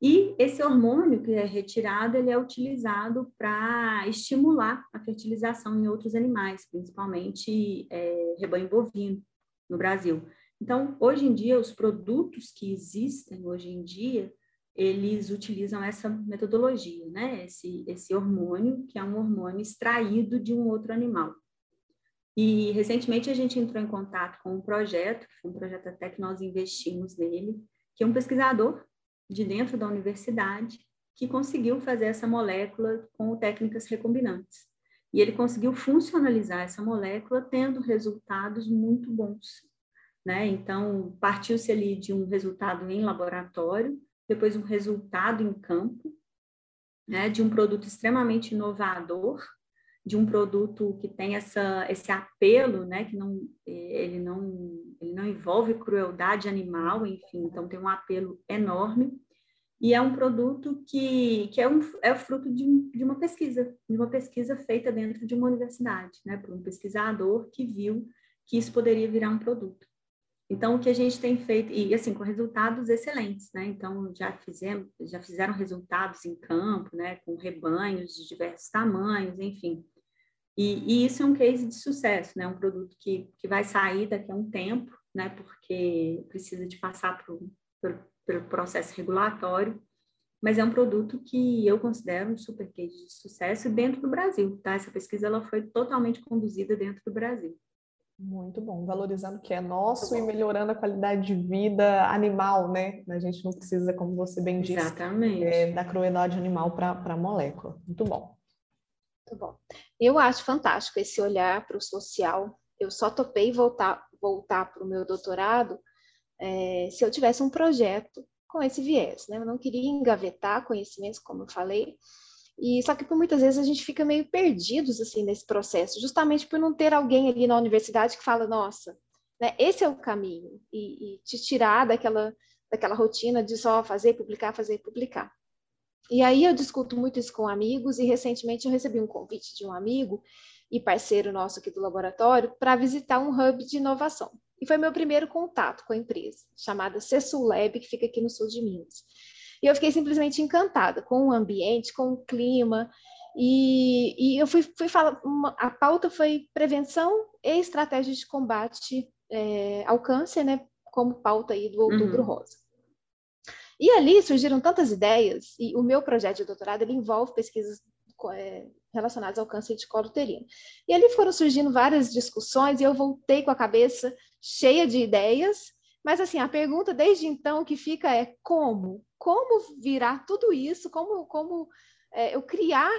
E esse hormônio que é retirado, ele é utilizado para estimular a fertilização em outros animais, principalmente é, rebanho bovino no Brasil. Então, hoje em dia, os produtos que existem hoje em dia, eles utilizam essa metodologia, né? Esse, esse hormônio, que é um hormônio extraído de um outro animal. E recentemente a gente entrou em contato com um projeto, um projeto até que nós investimos nele, que é um pesquisador de dentro da universidade que conseguiu fazer essa molécula com técnicas recombinantes. E ele conseguiu funcionalizar essa molécula tendo resultados muito bons. Né? Então, partiu-se ali de um resultado em laboratório, depois um resultado em campo, né? de um produto extremamente inovador, de um produto que tem essa, esse apelo, né, que não, ele, não, ele não envolve crueldade animal, enfim, então tem um apelo enorme, e é um produto que, que é, um, é fruto de, de uma pesquisa, de uma pesquisa feita dentro de uma universidade, né, por um pesquisador que viu que isso poderia virar um produto. Então, o que a gente tem feito, e assim, com resultados excelentes, né? Então, já fizemos, já fizeram resultados em campo, né? Com rebanhos de diversos tamanhos, enfim. E, e, isso é um case de sucesso, né? Um produto que, que vai sair daqui a um tempo, né? Porque precisa de passar por, por, pelo processo regulatório, mas é um produto que eu considero um super case de sucesso dentro do Brasil, tá? Essa pesquisa ela foi totalmente conduzida dentro do Brasil. Muito bom, valorizando o que é nosso e melhorando a qualidade de vida animal, né? A gente não precisa, como você bem disse, é, da crueldade animal para a molécula. Muito bom. Muito bom. Eu acho fantástico esse olhar para o social. Eu só topei voltar voltar para o meu doutorado é, se eu tivesse um projeto com esse viés, né? Eu não queria engavetar conhecimentos, como eu falei, e só que por muitas vezes a gente fica meio perdidos assim nesse processo, justamente por não ter alguém ali na universidade que fala, nossa, né, esse é o caminho e, e te tirar daquela daquela rotina de só fazer, publicar, fazer, publicar. E aí eu discuto muito isso com amigos e recentemente eu recebi um convite de um amigo e parceiro nosso aqui do laboratório para visitar um hub de inovação. E foi meu primeiro contato com a empresa, chamada Cessul Lab, que fica aqui no sul de Minas. E eu fiquei simplesmente encantada com o ambiente, com o clima. E, e eu fui, fui falar, uma, a pauta foi prevenção e estratégia de combate é, ao câncer, né? Como pauta aí do Outubro uhum. Rosa. E ali surgiram tantas ideias, e o meu projeto de doutorado ele envolve pesquisas é, relacionadas ao câncer de colo uterino. E ali foram surgindo várias discussões, e eu voltei com a cabeça cheia de ideias, mas assim, a pergunta desde então que fica é como? Como virar tudo isso? Como, como é, eu criar,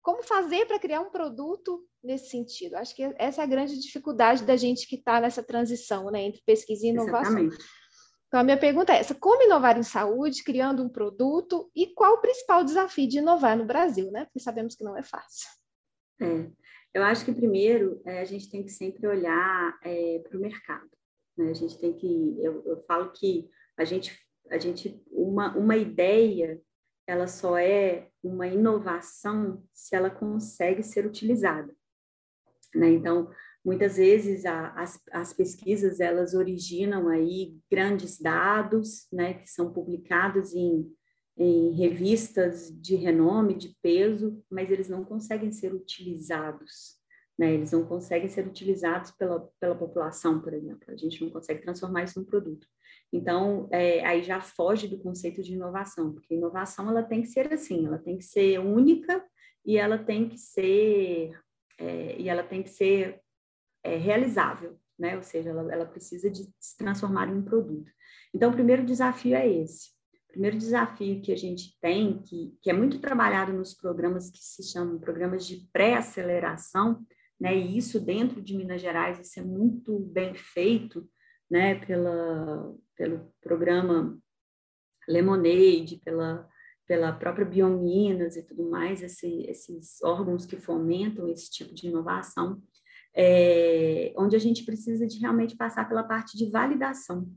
como fazer para criar um produto nesse sentido? Acho que essa é a grande dificuldade da gente que está nessa transição né, entre pesquisa e inovação. Exatamente. Então, a minha pergunta é essa: como inovar em saúde, criando um produto, e qual o principal desafio de inovar no Brasil, né? Porque sabemos que não é fácil. É, eu acho que primeiro é, a gente tem que sempre olhar é, para o mercado. Né? A gente tem que, eu, eu falo que a gente, a gente, uma, uma ideia, ela só é uma inovação se ela consegue ser utilizada. Né? Então, Muitas vezes a, as, as pesquisas elas originam aí grandes dados, né, que são publicados em, em revistas de renome, de peso, mas eles não conseguem ser utilizados, né? Eles não conseguem ser utilizados pela, pela população, por exemplo. A gente não consegue transformar isso num produto. Então, é, aí já foge do conceito de inovação, porque inovação ela tem que ser assim, ela tem que ser única e ela tem que ser é, e ela tem que ser é, realizável, né? Ou seja, ela, ela precisa de se transformar em um produto. Então, o primeiro desafio é esse. O primeiro desafio que a gente tem, que, que é muito trabalhado nos programas que se chamam programas de pré-aceleração, né? E isso dentro de Minas Gerais, isso é muito bem feito, né? Pela, pelo programa Lemonade, pela pela própria Biominas e tudo mais, esse, esses órgãos que fomentam esse tipo de inovação, é, onde a gente precisa de realmente passar pela parte de validação.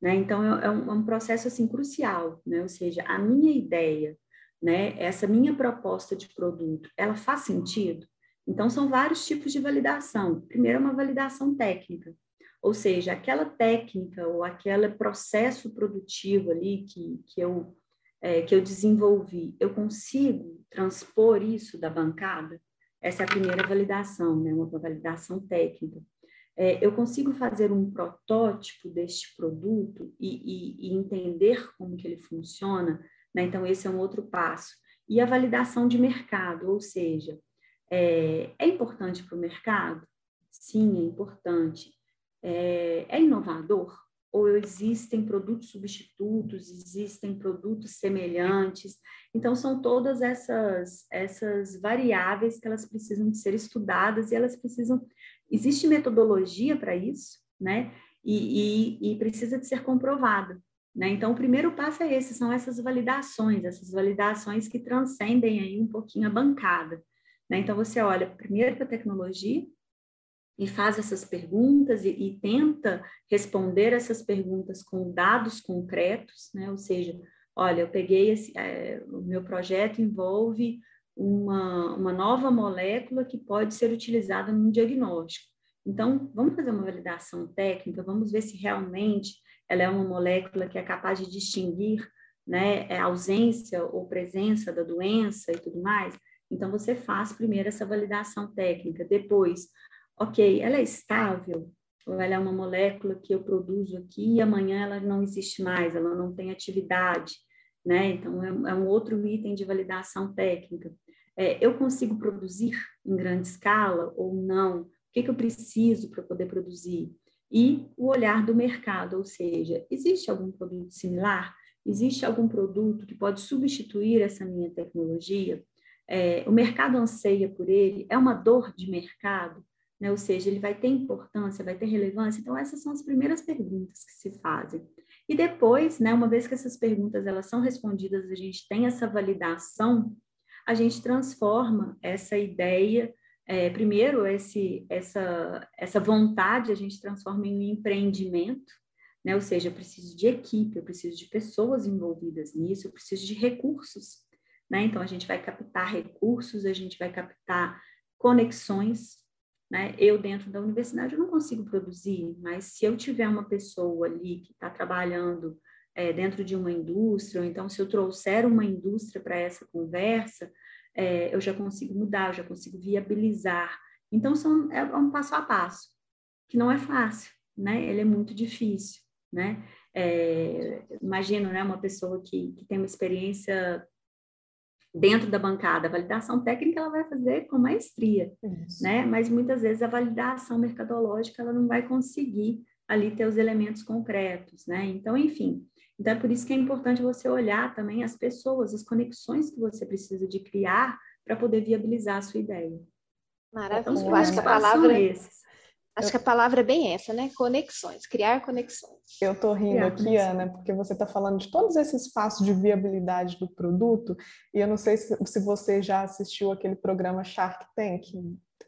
Né? Então, é, é, um, é um processo assim, crucial, né? ou seja, a minha ideia, né, essa minha proposta de produto, ela faz sentido? Então, são vários tipos de validação. Primeiro, é uma validação técnica, ou seja, aquela técnica ou aquele processo produtivo ali que, que eu é, que eu desenvolvi, eu consigo transpor isso da bancada? Essa é a primeira validação, né? uma validação técnica. É, eu consigo fazer um protótipo deste produto e, e, e, entender como que ele funciona? Né? Então, esse é um outro passo. E a validação de mercado, ou seja, é, é importante para o mercado? Sim, é importante. É, é inovador? Ou existem produtos substitutos, existem produtos semelhantes. Então, são todas essas, essas variáveis que elas precisam ser estudadas e elas precisam. Existe metodologia para isso, né? E, e, e, precisa de ser comprovada. Né? Então, o primeiro passo é esse, são essas validações, essas validações que transcendem aí um pouquinho a bancada. Né? Então, você olha primeiro para a tecnologia, e faz essas perguntas e, e, tenta responder essas perguntas com dados concretos, né? Ou seja, olha, eu peguei esse, é, o meu projeto envolve uma, uma nova molécula que pode ser utilizada num diagnóstico. Então, vamos fazer uma validação técnica, vamos ver se realmente ela é uma molécula que é capaz de distinguir né, a ausência ou presença da doença e tudo mais. Então, você faz primeiro essa validação técnica, depois ok, ela é estável, ou ela é uma molécula que eu produzo aqui e amanhã ela não existe mais, ela não tem atividade, né? Então, é, é um outro item de validação técnica. É, eu consigo produzir em grande escala ou não? O que, que eu preciso para poder produzir? E o olhar do mercado, ou seja, existe algum produto similar? Existe algum produto que pode substituir essa minha tecnologia? É, o mercado anseia por ele? É uma dor de mercado? Né? ou seja, ele vai ter importância, vai ter relevância. Então, essas são as primeiras perguntas que se fazem. E depois, né, uma vez que essas perguntas elas são respondidas, a gente tem essa validação, a gente transforma essa ideia, é, primeiro, esse, essa, essa vontade, a gente transforma em um empreendimento, né? ou seja, eu preciso de equipe, eu preciso de pessoas envolvidas nisso, eu preciso de recursos. Né? Então, a gente vai captar recursos, a gente vai captar conexões né? Eu, dentro da universidade, eu não consigo produzir, mas se eu tiver uma pessoa ali que está trabalhando é, dentro de uma indústria, ou então se eu trouxer uma indústria para essa conversa, é, eu já consigo mudar, eu já consigo viabilizar. Então, são, é um passo a passo, que não é fácil, né? Ele é muito difícil, né? É, imagino, né, uma pessoa que, que tem uma experiência dentro da bancada. A validação técnica ela vai fazer com maestria, Isso. né? Mas muitas vezes a validação mercadológica ela não vai conseguir ali ter os elementos concretos, né? Então, enfim, então é por isso que é importante você olhar também as pessoas, as conexões que você precisa de criar para poder viabilizar a sua ideia. Maravilha. Então, Eu acho que a palavra esses. Acho que a palavra é bem essa, né? Conexões, criar conexões. Eu estou rindo criar aqui, conexões. Ana, porque você está falando de todos esses passos de viabilidade do produto, e eu não sei se, se você já assistiu aquele programa Shark Tank,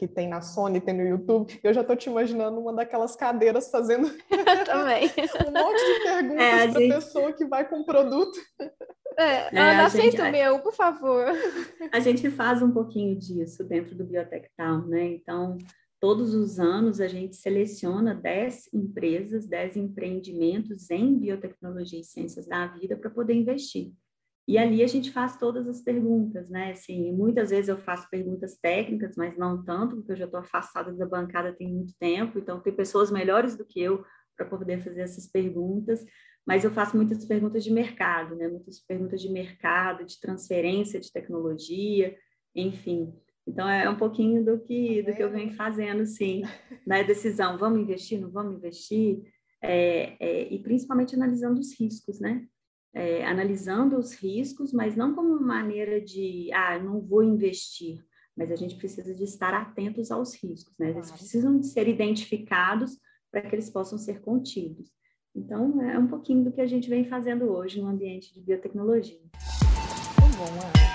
que tem na Sony, tem no YouTube, eu já estou te imaginando uma daquelas cadeiras fazendo Também. um monte de perguntas é, para a gente... pessoa que vai com o produto. É, é Ana, aceita gente... o meu, por favor. A gente faz um pouquinho disso dentro do Biotech Town, né? Então, Todos os anos a gente seleciona 10 empresas, 10 empreendimentos em biotecnologia e ciências da vida para poder investir. E ali a gente faz todas as perguntas, né? Assim, muitas vezes eu faço perguntas técnicas, mas não tanto, porque eu já estou afastada da bancada tem muito tempo, então tem pessoas melhores do que eu para poder fazer essas perguntas, mas eu faço muitas perguntas de mercado, né? Muitas perguntas de mercado, de transferência de tecnologia, enfim. Então é um pouquinho do que do que eu venho fazendo, sim, na decisão, vamos investir, não vamos investir, é, é, e principalmente analisando os riscos, né? É, analisando os riscos, mas não como maneira de, ah, não vou investir, mas a gente precisa de estar atentos aos riscos, né? Eles precisam de ser identificados para que eles possam ser contidos. Então, é um pouquinho do que a gente vem fazendo hoje no ambiente de biotecnologia. Muito bom, Ana.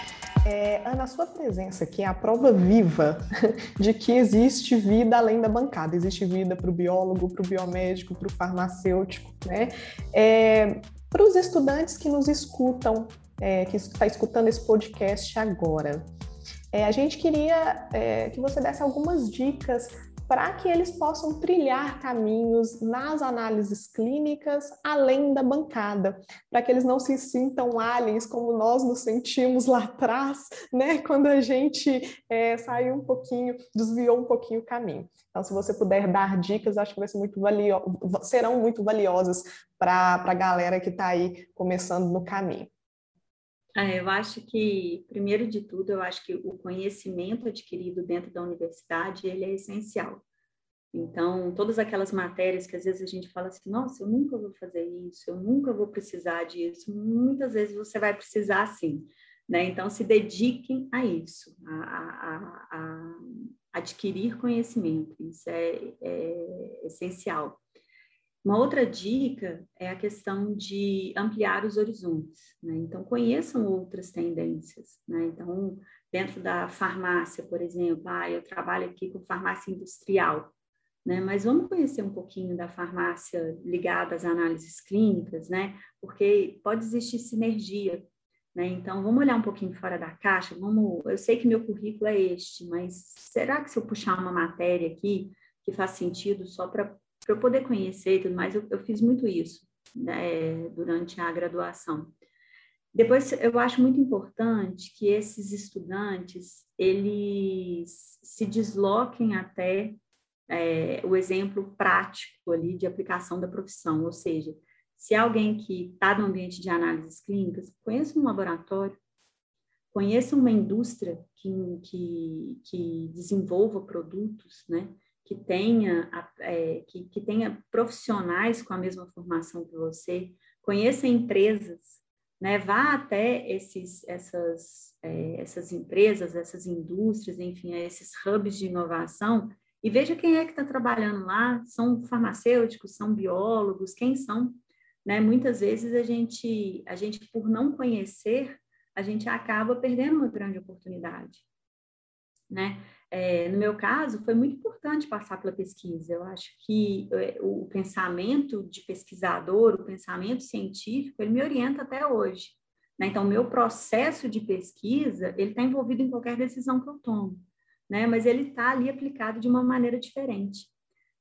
É, Ana, a sua presença aqui é a prova viva de que existe vida além da bancada. Existe vida para o biólogo, para o biomédico, para o farmacêutico, né? É, para os estudantes que nos escutam, é, que está escutando esse podcast agora, é, a gente queria é, que você desse algumas dicas para que eles possam trilhar caminhos nas análises clínicas além da bancada, para que eles não se sintam aliens como nós nos sentimos lá atrás, né? Quando a gente é, saiu um pouquinho, desviou um pouquinho o caminho. Então, se você puder dar dicas, acho que vai ser muito valio... serão muito valiosas para a galera que está aí começando no caminho. É, eu acho que, primeiro de tudo, eu acho que o conhecimento adquirido dentro da universidade, ele é essencial. Então, todas aquelas matérias que às vezes a gente fala assim, nossa, eu nunca vou fazer isso, eu nunca vou precisar disso, muitas vezes você vai precisar sim, né? Então, se dediquem a isso, a, a, a adquirir conhecimento, isso é, é essencial. Uma outra dica é a questão de ampliar os horizontes, né? Então, conheçam outras tendências, né? Então, dentro da farmácia, por exemplo, ah, eu trabalho aqui com farmácia industrial, né? Mas vamos conhecer um pouquinho da farmácia ligada às análises clínicas, né? Porque pode existir sinergia, né? Então, vamos olhar um pouquinho fora da caixa, vamos... Eu sei que meu currículo é este, mas será que se eu puxar uma matéria aqui que faz sentido só para para eu poder conhecer e tudo mais, eu, eu fiz muito isso né, durante a graduação. Depois, eu acho muito importante que esses estudantes, eles se desloquem até é, o exemplo prático ali de aplicação da profissão, ou seja, se alguém que está no ambiente de análises clínicas, conheça um laboratório, conheça uma indústria que, que, que desenvolva produtos, né? Que tenha, é, que, que tenha profissionais com a mesma formação que você, conheça empresas, né? vá até esses, essas, é, essas empresas, essas indústrias, enfim, esses hubs de inovação e veja quem é que está trabalhando lá, são farmacêuticos, são biólogos, quem são, né? Muitas vezes a gente, a gente por não conhecer, a gente acaba perdendo uma grande oportunidade, né? É, no meu caso, foi muito importante passar pela pesquisa. Eu acho que é, o pensamento de pesquisador, o pensamento científico, ele me orienta até hoje. Né? Então, o meu processo de pesquisa, ele está envolvido em qualquer decisão que eu tomo, né? mas ele está ali aplicado de uma maneira diferente.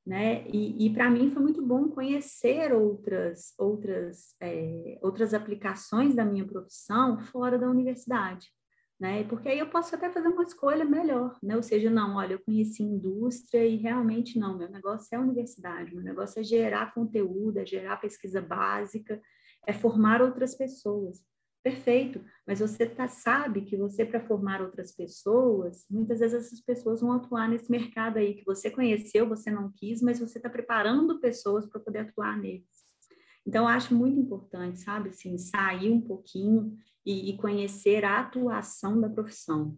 Né? E, e para mim foi muito bom conhecer outras, outras, é, outras aplicações da minha profissão fora da universidade né? Porque aí eu posso até fazer uma escolha melhor, né? Ou seja, não, olha, eu conheci indústria e realmente não, meu negócio é universidade, meu negócio é gerar conteúdo, é gerar pesquisa básica, é formar outras pessoas. Perfeito, mas você tá, sabe que você, para formar outras pessoas, muitas vezes essas pessoas vão atuar nesse mercado aí que você conheceu, você não quis, mas você está preparando pessoas para poder atuar neles. Então, eu acho muito importante, sabe, assim, sair um pouquinho e, e conhecer a atuação da profissão.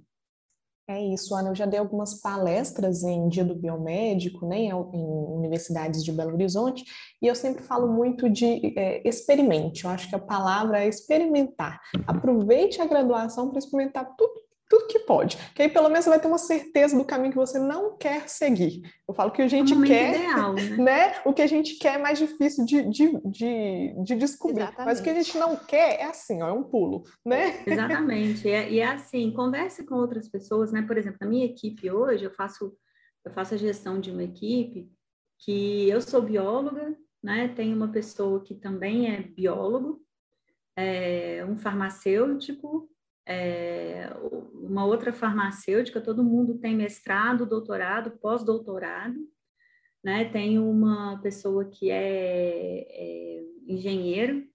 É isso, Ana. Eu já dei algumas palestras em Dia do Biomédico, né, em universidades de Belo Horizonte, e eu sempre falo muito de é, experimente. Eu acho que a palavra é experimentar. Aproveite a graduação para experimentar tudo tudo que pode. Que aí pelo menos você vai ter uma certeza do caminho que você não quer seguir. Eu falo que a gente quer, ideal, né? né? O que a gente quer é mais difícil de, de, de, de descobrir. Exatamente. Mas o que a gente não quer é assim, ó, é um pulo, né? Exatamente. E é, e é assim, converse com outras pessoas, né? Por exemplo, na minha equipe hoje, eu faço, eu faço a gestão de uma equipe que eu sou bióloga, né? Tem uma pessoa que também é biólogo, é, um farmacêutico, é, uma outra farmacêutica, todo mundo tem mestrado, doutorado, pós-doutorado, né? Tem uma pessoa que é, é engenheiro,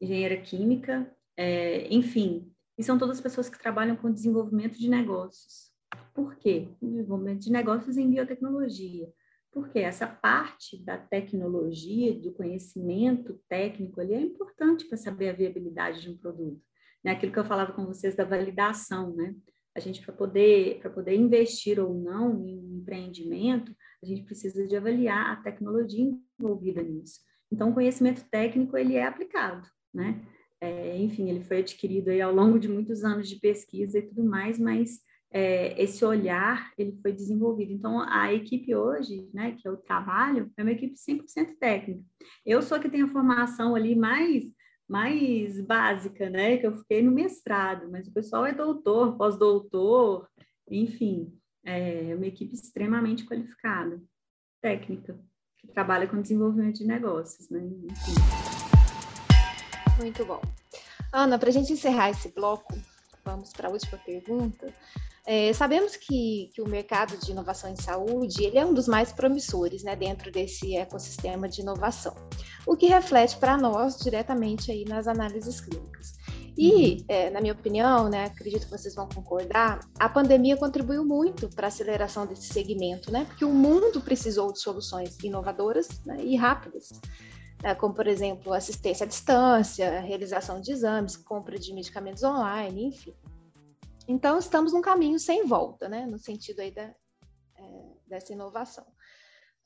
engenheira química, é, enfim, e são todas pessoas que trabalham com desenvolvimento de negócios. Por quê? Desenvolvimento de negócios em biotecnologia. Porque essa parte da tecnologia, do conhecimento técnico ali é importante para saber a viabilidade de um produto. Né? Aquilo que eu falava com vocês da validação, né? A gente, para poder, poder investir ou não em um empreendimento, a gente precisa de avaliar a tecnologia envolvida nisso. Então, o conhecimento técnico, ele é aplicado, né? É, enfim, ele foi adquirido aí ao longo de muitos anos de pesquisa e tudo mais, mas é, esse olhar ele foi desenvolvido. Então, a equipe hoje, né, que eu trabalho, é uma equipe 100% técnica. Eu sou que tenho a formação ali mais mais básica, né, que eu fiquei no mestrado, mas o pessoal é doutor, pós-doutor, enfim, é uma equipe extremamente qualificada, técnica, que trabalha com desenvolvimento de negócios, né, enfim. Muito bom. Ana, para a gente encerrar esse bloco, vamos para a última pergunta. É, sabemos que, que o mercado de inovação em saúde ele é um dos mais promissores né, dentro desse ecossistema de inovação, o que reflete para nós diretamente aí nas análises clínicas. E, uhum. é, na minha opinião, né, acredito que vocês vão concordar, a pandemia contribuiu muito para a aceleração desse segmento, né, porque o mundo precisou de soluções inovadoras né, e rápidas, né, como, por exemplo, assistência à distância, realização de exames, compra de medicamentos online, enfim. Então, estamos num caminho sem volta, né, no sentido aí da, é, dessa inovação.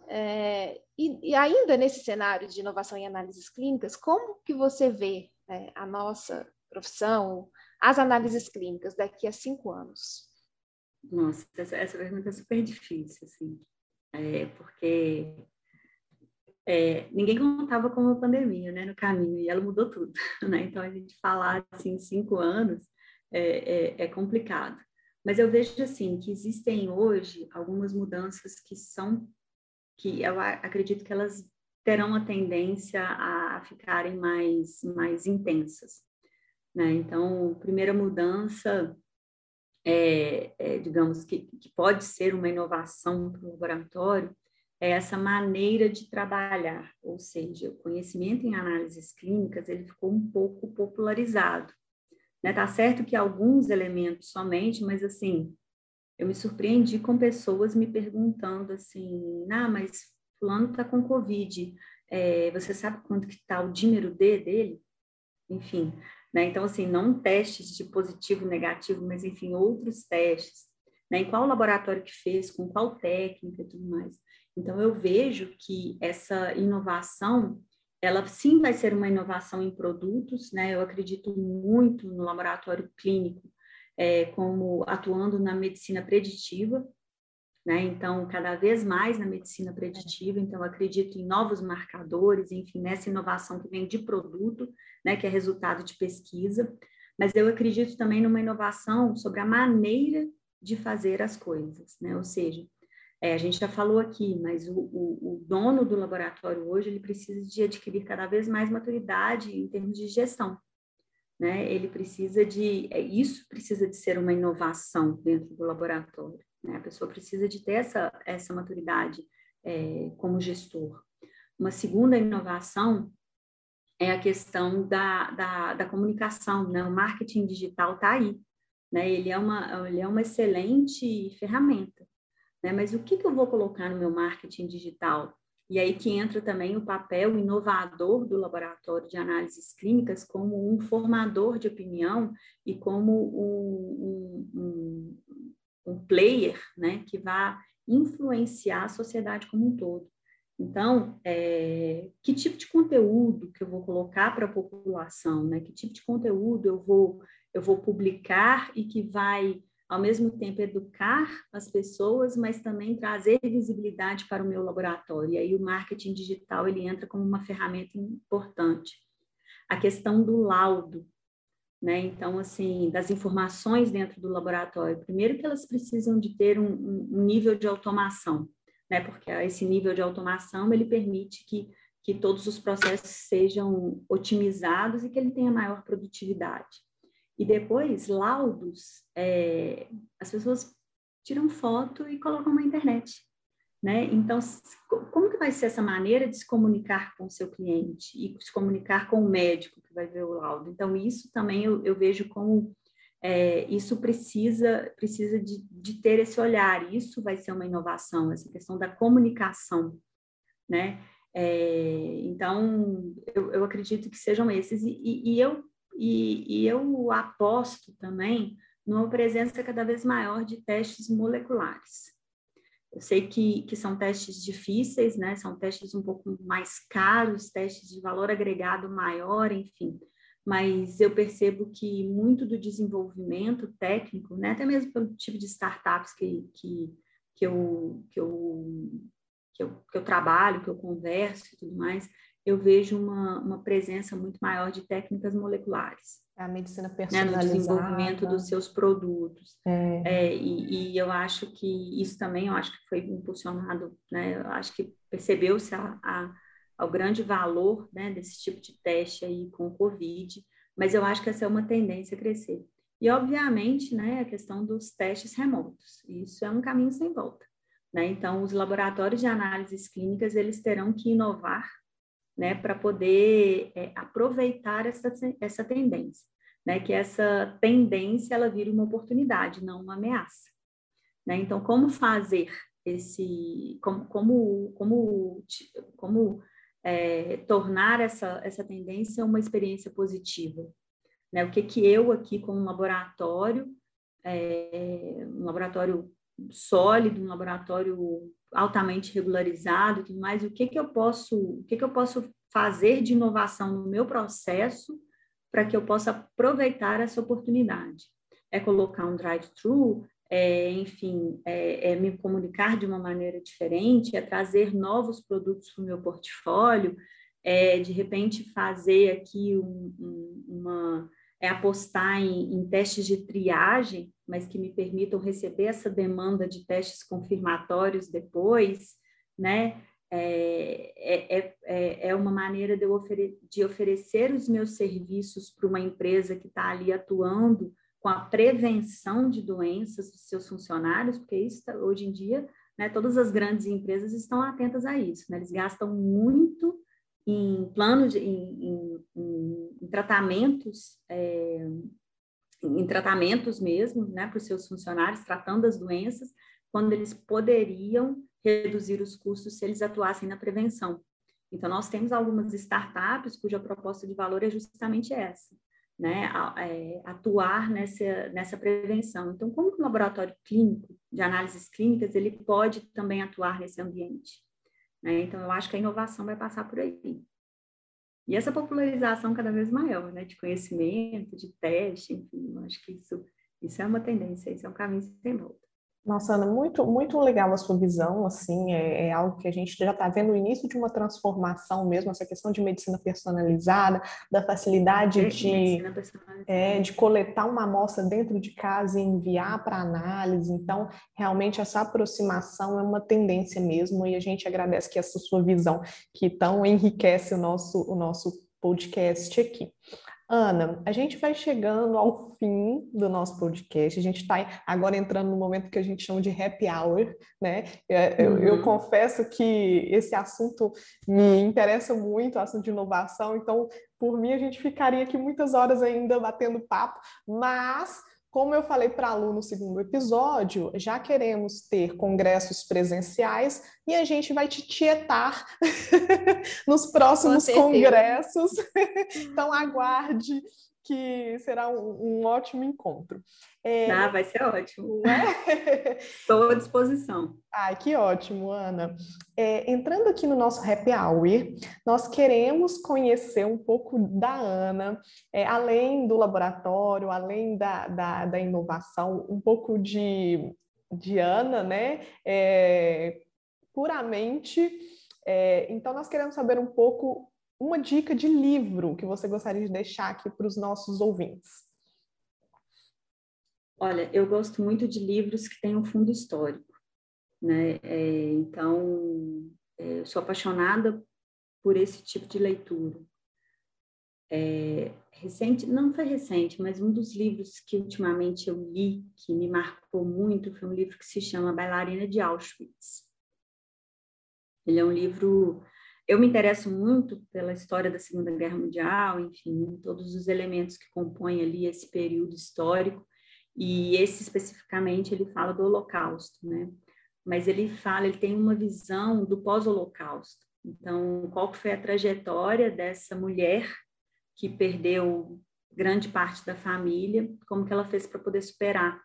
É, e, e, ainda nesse cenário de inovação em análises clínicas, como que você vê é, a nossa profissão, as análises clínicas daqui a cinco anos? Nossa, essa, essa pergunta é super difícil, assim, é, porque é, ninguém contava com a pandemia, né, no caminho, e ela mudou tudo, né, então a gente falar, assim, cinco anos, é, é, é complicado. Mas eu vejo assim que existem hoje algumas mudanças que são que eu acredito que elas terão a tendência a ficarem mais mais intensas, né? Então, primeira mudança é, é digamos que, que pode ser uma inovação para o laboratório é essa maneira de trabalhar, ou seja, o conhecimento em análises clínicas ele ficou um pouco popularizado. Né? Tá certo que alguns elementos somente, mas assim, eu me surpreendi com pessoas me perguntando assim, ah, mas fulano está com Covid, é, você sabe quanto que está o dímero D dele? Enfim, né? Então, assim, não testes de positivo, negativo, mas, enfim, outros testes. Né? Em qual laboratório que fez, com qual técnica e tudo mais. Então, eu vejo que essa inovação, ela sim vai ser uma inovação em produtos, né? Eu acredito muito no laboratório clínico, é, como atuando na medicina preditiva, né? Então, cada vez mais na medicina preditiva, então acredito em novos marcadores, enfim, nessa inovação que vem de produto, né, que é resultado de pesquisa, mas eu acredito também numa inovação sobre a maneira de fazer as coisas, né? Ou seja, é, a gente já falou aqui, mas o, o, o, dono do laboratório hoje ele precisa de adquirir cada vez mais maturidade em termos de gestão, né? Ele precisa de é, isso precisa de ser uma inovação dentro do laboratório, né? A pessoa precisa de ter essa essa maturidade é, como gestor. Uma segunda inovação é a questão da, da, da comunicação, né? O marketing digital está aí, né? Ele é uma ele é uma excelente ferramenta né? Mas o que, que eu vou colocar no meu marketing digital? E aí que entra também o papel inovador do laboratório de análises clínicas como um formador de opinião e como um, um, um, um player né, que vai influenciar a sociedade como um todo. Então, é, que tipo de conteúdo que eu vou colocar para a população, né? Que tipo de conteúdo eu vou eu vou publicar e que vai ao mesmo tempo educar as pessoas, mas também trazer visibilidade para o meu laboratório. E aí o marketing digital ele entra como uma ferramenta importante. A questão do laudo, né? Então, assim, das informações dentro do laboratório. Primeiro que elas precisam de ter um, um nível de automação, né? Porque esse nível de automação ele permite que que todos os processos sejam otimizados e que ele tenha maior produtividade. E depois, laudos, é, as pessoas tiram foto e colocam na internet. Né? Então, como que vai ser essa maneira de se comunicar com o seu cliente e se comunicar com o médico que vai ver o laudo? Então, isso também eu, eu vejo como é, isso precisa, precisa de, de, ter esse olhar, isso vai ser uma inovação, essa questão da comunicação, né? É, então, eu, eu, acredito que sejam esses, e, e, e eu, e, e eu aposto também numa presença cada vez maior de testes moleculares. Eu sei que, que são testes difíceis, né? São testes um pouco mais caros, testes de valor agregado maior, enfim. Mas eu percebo que muito do desenvolvimento técnico, né? Até mesmo pelo tipo de startups que, que, que, eu, que, eu, que, eu, que eu trabalho, que eu converso e tudo mais, eu vejo uma, uma presença muito maior de técnicas moleculares. A medicina personalizada. Né, no desenvolvimento dos seus produtos. É. É, e, e, eu acho que isso também, eu acho que foi impulsionado, né, eu acho que percebeu-se a, a, ao grande valor né, desse tipo de teste aí com o Covid, mas eu acho que essa é uma tendência a crescer. E, obviamente, né, a questão dos testes remotos, isso é um caminho sem volta. Né? Então, os laboratórios de análises clínicas, eles terão que inovar né, para poder é, aproveitar essa, essa tendência, né, que essa tendência ela vira uma oportunidade, não uma ameaça. Né? Então, como fazer esse, como, como, como, como é, tornar essa, essa tendência uma experiência positiva? Né? O que que eu aqui como laboratório, é, um laboratório sólido, um laboratório altamente regularizado tudo mais, o que que eu posso, o que que eu posso fazer de inovação no meu processo para que eu possa aproveitar essa oportunidade? É colocar um drive-thru, é, enfim, é, é, me comunicar de uma maneira diferente, é trazer novos produtos para o meu portfólio, é de repente fazer aqui um, um, uma é apostar em, em, testes de triagem, mas que me permitam receber essa demanda de testes confirmatórios depois, né? É, é, é, é uma maneira de, ofere de oferecer os meus serviços para uma empresa que está ali atuando com a prevenção de doenças dos seus funcionários, porque isso tá, hoje em dia, né, todas as grandes empresas estão atentas a isso, né? Eles gastam muito em planos, em, em, em, tratamentos, é, em tratamentos mesmo, né, para os seus funcionários, tratando as doenças, quando eles poderiam reduzir os custos se eles atuassem na prevenção. Então, nós temos algumas startups cuja proposta de valor é justamente essa, né, é, atuar nessa, nessa prevenção. Então, como que o laboratório clínico, de análises clínicas, ele pode também atuar nesse ambiente? Né? Então, eu acho que a inovação vai passar por aí. E essa popularização cada vez maior, né? de conhecimento, de teste, enfim, eu acho que isso, isso é uma tendência, isso é um caminho sem volta. Nossa, Ana, muito, muito legal a sua visão, assim, é, é algo que a gente já está vendo o início de uma transformação mesmo, essa questão de medicina personalizada, da facilidade é, de, é, de coletar uma amostra dentro de casa e enviar para análise, então, realmente essa aproximação é uma tendência mesmo, e a gente agradece que essa sua visão, que tão enriquece o nosso, o nosso podcast aqui. Ana, a gente vai chegando ao fim do nosso podcast. A gente está agora entrando no momento que a gente chama de happy hour, né? É, eu, uhum. eu, confesso que esse assunto me interessa muito, assunto de inovação. Então, por mim, a gente ficaria aqui muitas horas ainda batendo papo, mas como eu falei para a Lu no segundo episódio, já queremos ter congressos presenciais e a gente vai te tietar nos próximos congressos. então, aguarde que será um, um ótimo encontro. É... Ah, vai ser ótimo. Estou à disposição. Ai, que ótimo, Ana. É, entrando aqui no nosso Happy Hour, nós queremos conhecer um pouco da Ana, é, além do laboratório, além da, da, da, inovação, um pouco de, de Ana, né? É, puramente. É, então, nós queremos saber um pouco uma dica de livro que você gostaria de deixar aqui para os nossos ouvintes. Olha, eu gosto muito de livros que têm um fundo histórico, né? É, então, é, eu sou apaixonada por esse tipo de leitura. É, recente, não foi recente, mas um dos livros que ultimamente eu li, que me marcou muito, foi um livro que se chama Bailarina de Auschwitz. Ele é um livro. Eu me interesso muito pela história da Segunda Guerra Mundial, enfim, todos os elementos que compõem ali esse período histórico, e esse especificamente ele fala do Holocausto, né? Mas ele fala, ele tem uma visão do pós-Holocausto. Então, qual foi a trajetória dessa mulher que perdeu grande parte da família, como que ela fez para poder superar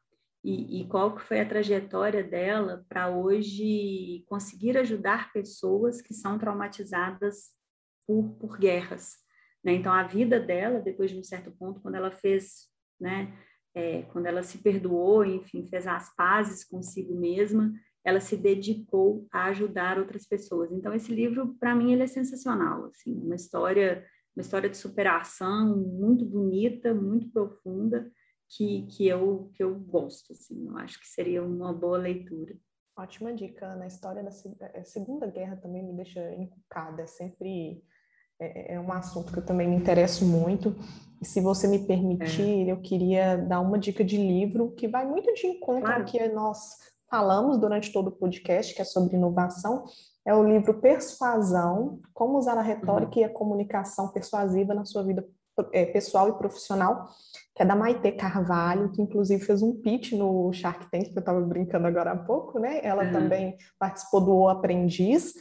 e, e, qual que foi a trajetória dela para hoje conseguir ajudar pessoas que são traumatizadas por, por guerras. Né? Então, a vida dela, depois de um certo ponto, quando ela fez, né, é, quando ela se perdoou, enfim, fez as pazes consigo mesma, ela se dedicou a ajudar outras pessoas. Então, esse livro, para mim, ele é sensacional, assim, uma história uma história de superação muito bonita, muito profunda, que, que, eu, que eu gosto, assim, eu acho que seria uma boa leitura. Ótima dica, na história da é, Segunda Guerra também me deixa encucada, é sempre é, é, um assunto que eu também me interesso muito, e se você me permitir, é. eu queria dar uma dica de livro que vai muito de encontro claro. ao que nós falamos durante todo o podcast, que é sobre inovação, é o livro Persuasão: Como usar a retórica uhum. e a comunicação persuasiva na sua vida é, pessoal e profissional, que é da Maite Carvalho, que inclusive fez um pitch no Shark Tank, que eu estava brincando agora há pouco, né? Ela uhum. também participou do O Aprendiz.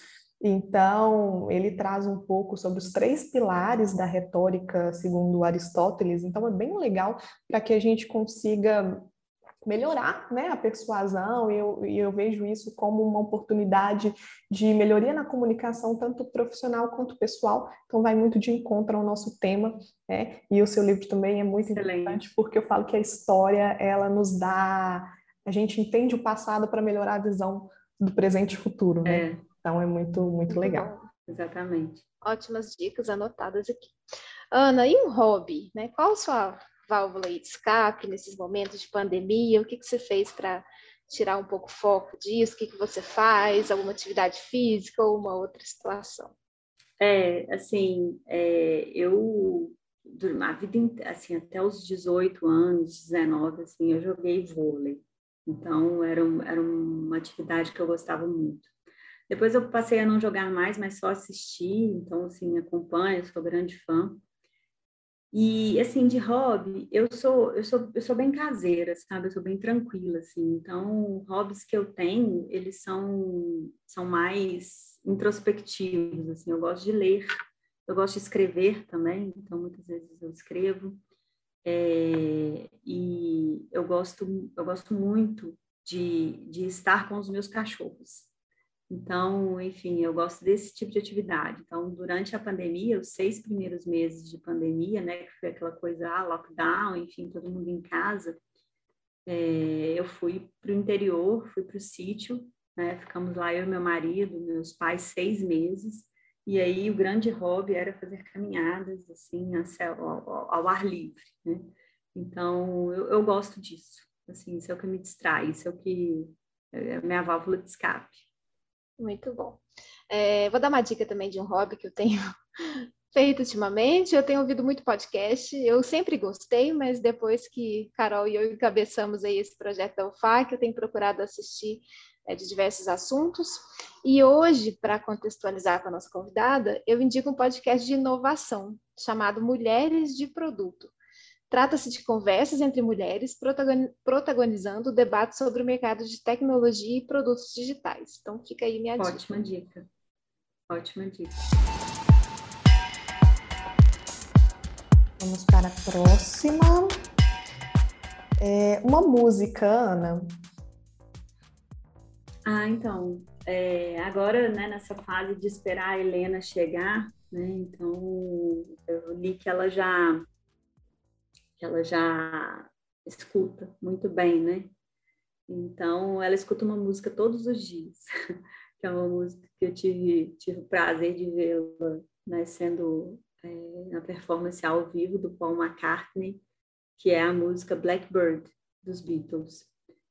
Então, ele traz um pouco sobre os três pilares da retórica, segundo Aristóteles. Então, é bem legal para que a gente consiga melhorar né, a persuasão, e eu, e eu vejo isso como uma oportunidade de melhoria na comunicação, tanto profissional quanto pessoal, então vai muito de encontro ao nosso tema, né? e o seu livro também é muito Excelente. importante, porque eu falo que a história, ela nos dá, a gente entende o passado para melhorar a visão do presente e futuro, né? É. Então é muito, muito legal. Exatamente. Ótimas dicas anotadas aqui. Ana, e um hobby, né? Qual a sua válvula de escape nesses momentos de pandemia? O que, que você fez para tirar um pouco o foco disso? O que, que você faz? Alguma atividade física ou uma outra situação? É, assim, é, eu a vida assim até os 18 anos, 19, assim, eu joguei vôlei. Então era, um, era uma atividade que eu gostava muito. Depois eu passei a não jogar mais, mas só assistir. Então assim acompanho, sou grande fã. E assim, de hobby, eu sou eu sou eu sou bem caseira, sabe? Eu sou bem tranquila assim. Então, hobbies que eu tenho, eles são são mais introspectivos, assim. Eu gosto de ler, eu gosto de escrever também, então muitas vezes eu escrevo. É, e eu gosto eu gosto muito de, de estar com os meus cachorros. Então, enfim, eu gosto desse tipo de atividade. Então, durante a pandemia, os seis primeiros meses de pandemia, né, que foi aquela coisa, ah, lockdown, enfim, todo mundo em casa, é, eu fui para o interior, fui para o sítio, né, ficamos lá eu e meu marido, meus pais, seis meses, e aí o grande hobby era fazer caminhadas, assim, ao, ao, ao ar livre, né? Então, eu, eu gosto disso, assim, isso é o que me distrai, isso é o que é a minha válvula de escape. Muito bom. É, vou dar uma dica também de um hobby que eu tenho feito ultimamente. Eu tenho ouvido muito podcast. Eu sempre gostei, mas depois que Carol e eu encabeçamos aí esse projeto da UFAC, eu tenho procurado assistir é, de diversos assuntos. E hoje, para contextualizar com a nossa convidada, eu indico um podcast de inovação chamado Mulheres de Produto. Trata-se de conversas entre mulheres protagonizando o debate sobre o mercado de tecnologia e produtos digitais. Então, fica aí minha Ótima dica. dica. Ótima dica. Vamos para a próxima. É, uma música, Ana. Ah, então, é, agora, né, nessa fase de esperar a Helena chegar, né, então eu li que ela já ela já escuta muito bem, né? Então, ela escuta uma música todos os dias, que é uma música que eu tive, tive o prazer de vê-la né, sendo é, na performance ao vivo do Paul McCartney, que é a música Blackbird dos Beatles.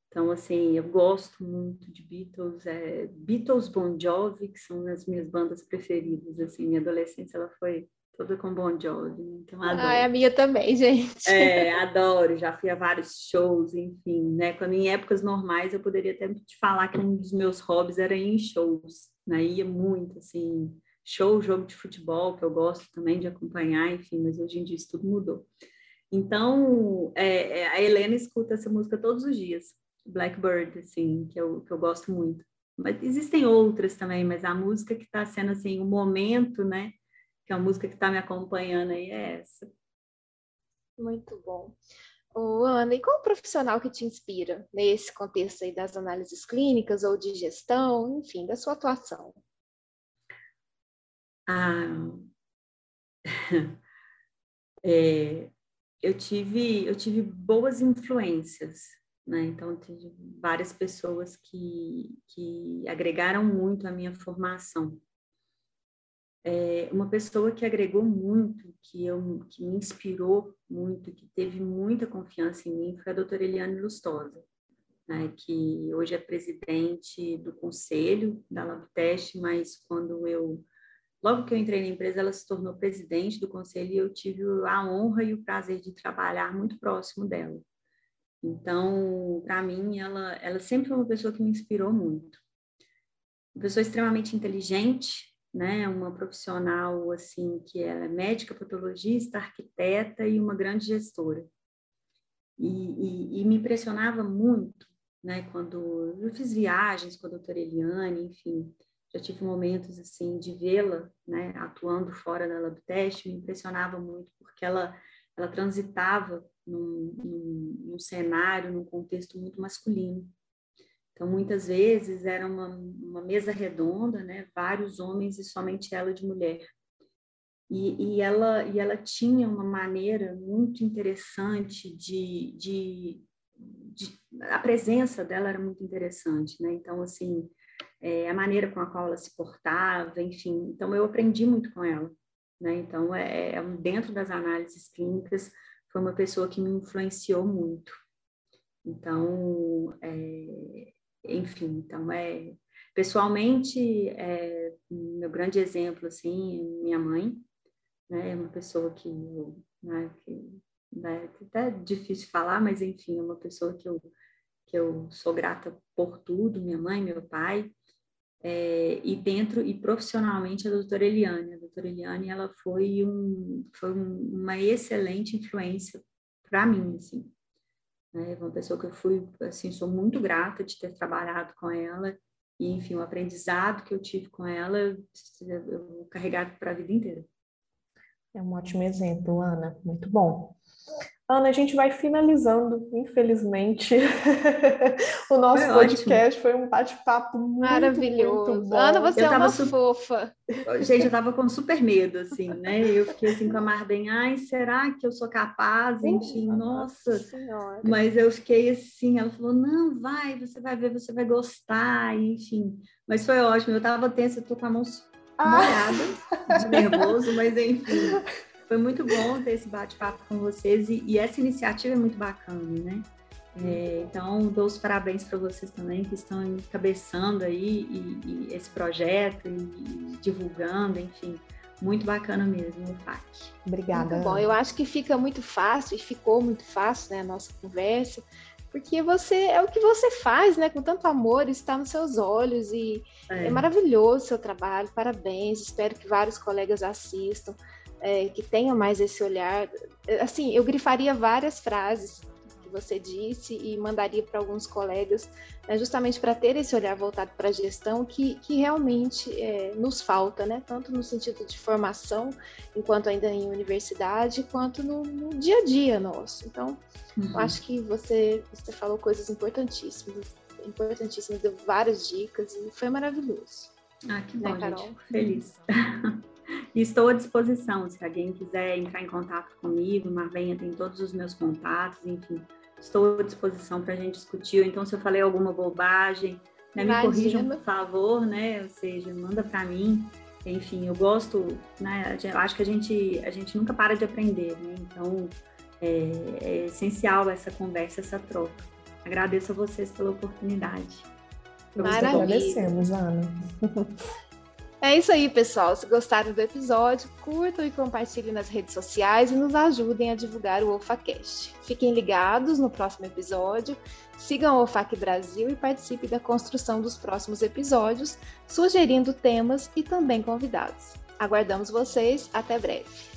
Então, assim, eu gosto muito de Beatles, é, Beatles, Bon Jovi, que são as minhas bandas preferidas, assim, minha adolescência ela foi toda com Bon Jovi, né? então adoro. Ah, é a minha também, gente. É, adoro, já fui a vários shows, enfim, né, quando em épocas normais eu poderia até te falar que um dos meus hobbies era ir em shows, né, ia muito, assim, show, jogo de futebol, que eu gosto também de acompanhar, enfim, mas hoje em dia isso tudo mudou. Então, é, é, a Helena escuta essa música todos os dias, Blackbird, assim, que eu, que eu gosto muito. Mas existem outras também, mas a música que está sendo, assim, o momento, né, que a música que está me acompanhando aí é essa. Muito bom. Ô, Ana, e qual profissional que te inspira nesse contexto aí das análises clínicas ou de gestão, enfim, da sua atuação? Ah, é, eu tive eu tive boas influências né? Então, tive várias pessoas que, que agregaram muito à minha formação. É, uma pessoa que agregou muito, que, eu, que me inspirou muito, que teve muita confiança em mim, foi a doutora Eliane Lustosa, né? que hoje é presidente do conselho da Labtest, mas quando eu Logo que eu entrei na empresa, ela se tornou presidente do conselho e eu tive a honra e o prazer de trabalhar muito próximo dela. Então, para mim, ela, ela sempre foi uma pessoa que me inspirou muito. Uma pessoa extremamente inteligente, né? Uma profissional assim que é médica, patologista, arquiteta e uma grande gestora. E, e, e me impressionava muito, né? Quando eu fiz viagens com a doutora Eliane, enfim, já tive momentos assim de vê-la, né? Atuando fora da Labtest, me impressionava muito porque ela ela transitava num, num, num cenário, num contexto muito masculino. Então, muitas vezes era uma, uma mesa redonda, né? Vários homens e somente ela de mulher. E, e, ela, e ela tinha uma maneira muito interessante de, de, de, a presença dela era muito interessante, né? Então assim é, a maneira com a qual ela se portava, enfim, então eu aprendi muito com ela, né? Então é, é dentro das análises clínicas foi uma pessoa que me influenciou muito. Então, é, enfim, então é pessoalmente é, meu grande exemplo assim, minha mãe, né, é uma pessoa que, né, que né, até é difícil falar, mas enfim, é uma pessoa que eu que eu sou grata por tudo, minha mãe, meu pai, é, e dentro e profissionalmente a doutora Eliane. A doutora Eliane ela foi, um, foi uma excelente influência para mim, assim. Né? Uma pessoa que eu fui, assim, sou muito grata de ter trabalhado com ela e, enfim, o aprendizado que eu tive com ela, eu vou carregar para a vida inteira. É um ótimo exemplo, Ana. Muito bom. Ana, a gente vai finalizando, infelizmente. o nosso foi podcast foi um bate-papo maravilhoso. Muito bom. Ana, você eu é uma su... fofa. Gente, eu tava com super medo, assim, né? Eu fiquei assim com a Marden, ai, será que eu sou capaz? Enfim, nossa. Senhora. Mas eu fiquei assim, ela falou, não, vai, você vai ver, você vai gostar, enfim. Mas foi ótimo, eu tava tensa, eu tô com a mão ah. molhada de nervoso, mas enfim. Foi muito bom ter esse bate-papo com vocês e, e, essa iniciativa é muito bacana, né? É, então, dou os parabéns para vocês também que estão encabeçando aí e, e esse projeto e, divulgando, enfim, muito bacana mesmo o FAC. Obrigada. Muito bom, eu acho que fica muito fácil e ficou muito fácil, né, a nossa conversa, porque você é o que você faz, né, com tanto amor, está nos seus olhos e é, é maravilhoso o seu trabalho. Parabéns, espero que vários colegas assistam é, que tenham mais esse olhar. Assim, eu grifaria várias frases que você disse e mandaria para alguns colegas, né, justamente para ter esse olhar voltado para a gestão que, que realmente é, nos falta, né? Tanto no sentido de formação, enquanto ainda em universidade, quanto no, no dia a dia nosso. Então, uhum. acho que você, você falou coisas importantíssimas, importantíssimas, deu várias dicas e foi maravilhoso. Ah, que né, bom, né, Carol? Gente, feliz. E estou à disposição, se alguém quiser entrar em contato comigo, Marvenha tem todos os meus contatos, enfim, estou à disposição para a gente discutir. Ou então, se eu falei alguma bobagem, né, me corrijam, por favor, né? Ou seja, manda para mim. Enfim, eu gosto, né? Eu acho que a gente, a gente nunca para de aprender, né? Então, é, é essencial essa conversa, essa troca. Agradeço a vocês pela oportunidade. Maravilha. Agradecemos, Ana. É isso aí, pessoal. Se gostaram do episódio, curtam e compartilhem nas redes sociais e nos ajudem a divulgar o OfaCast. Fiquem ligados no próximo episódio, sigam o OFAC Brasil e participem da construção dos próximos episódios, sugerindo temas e também convidados. Aguardamos vocês. Até breve.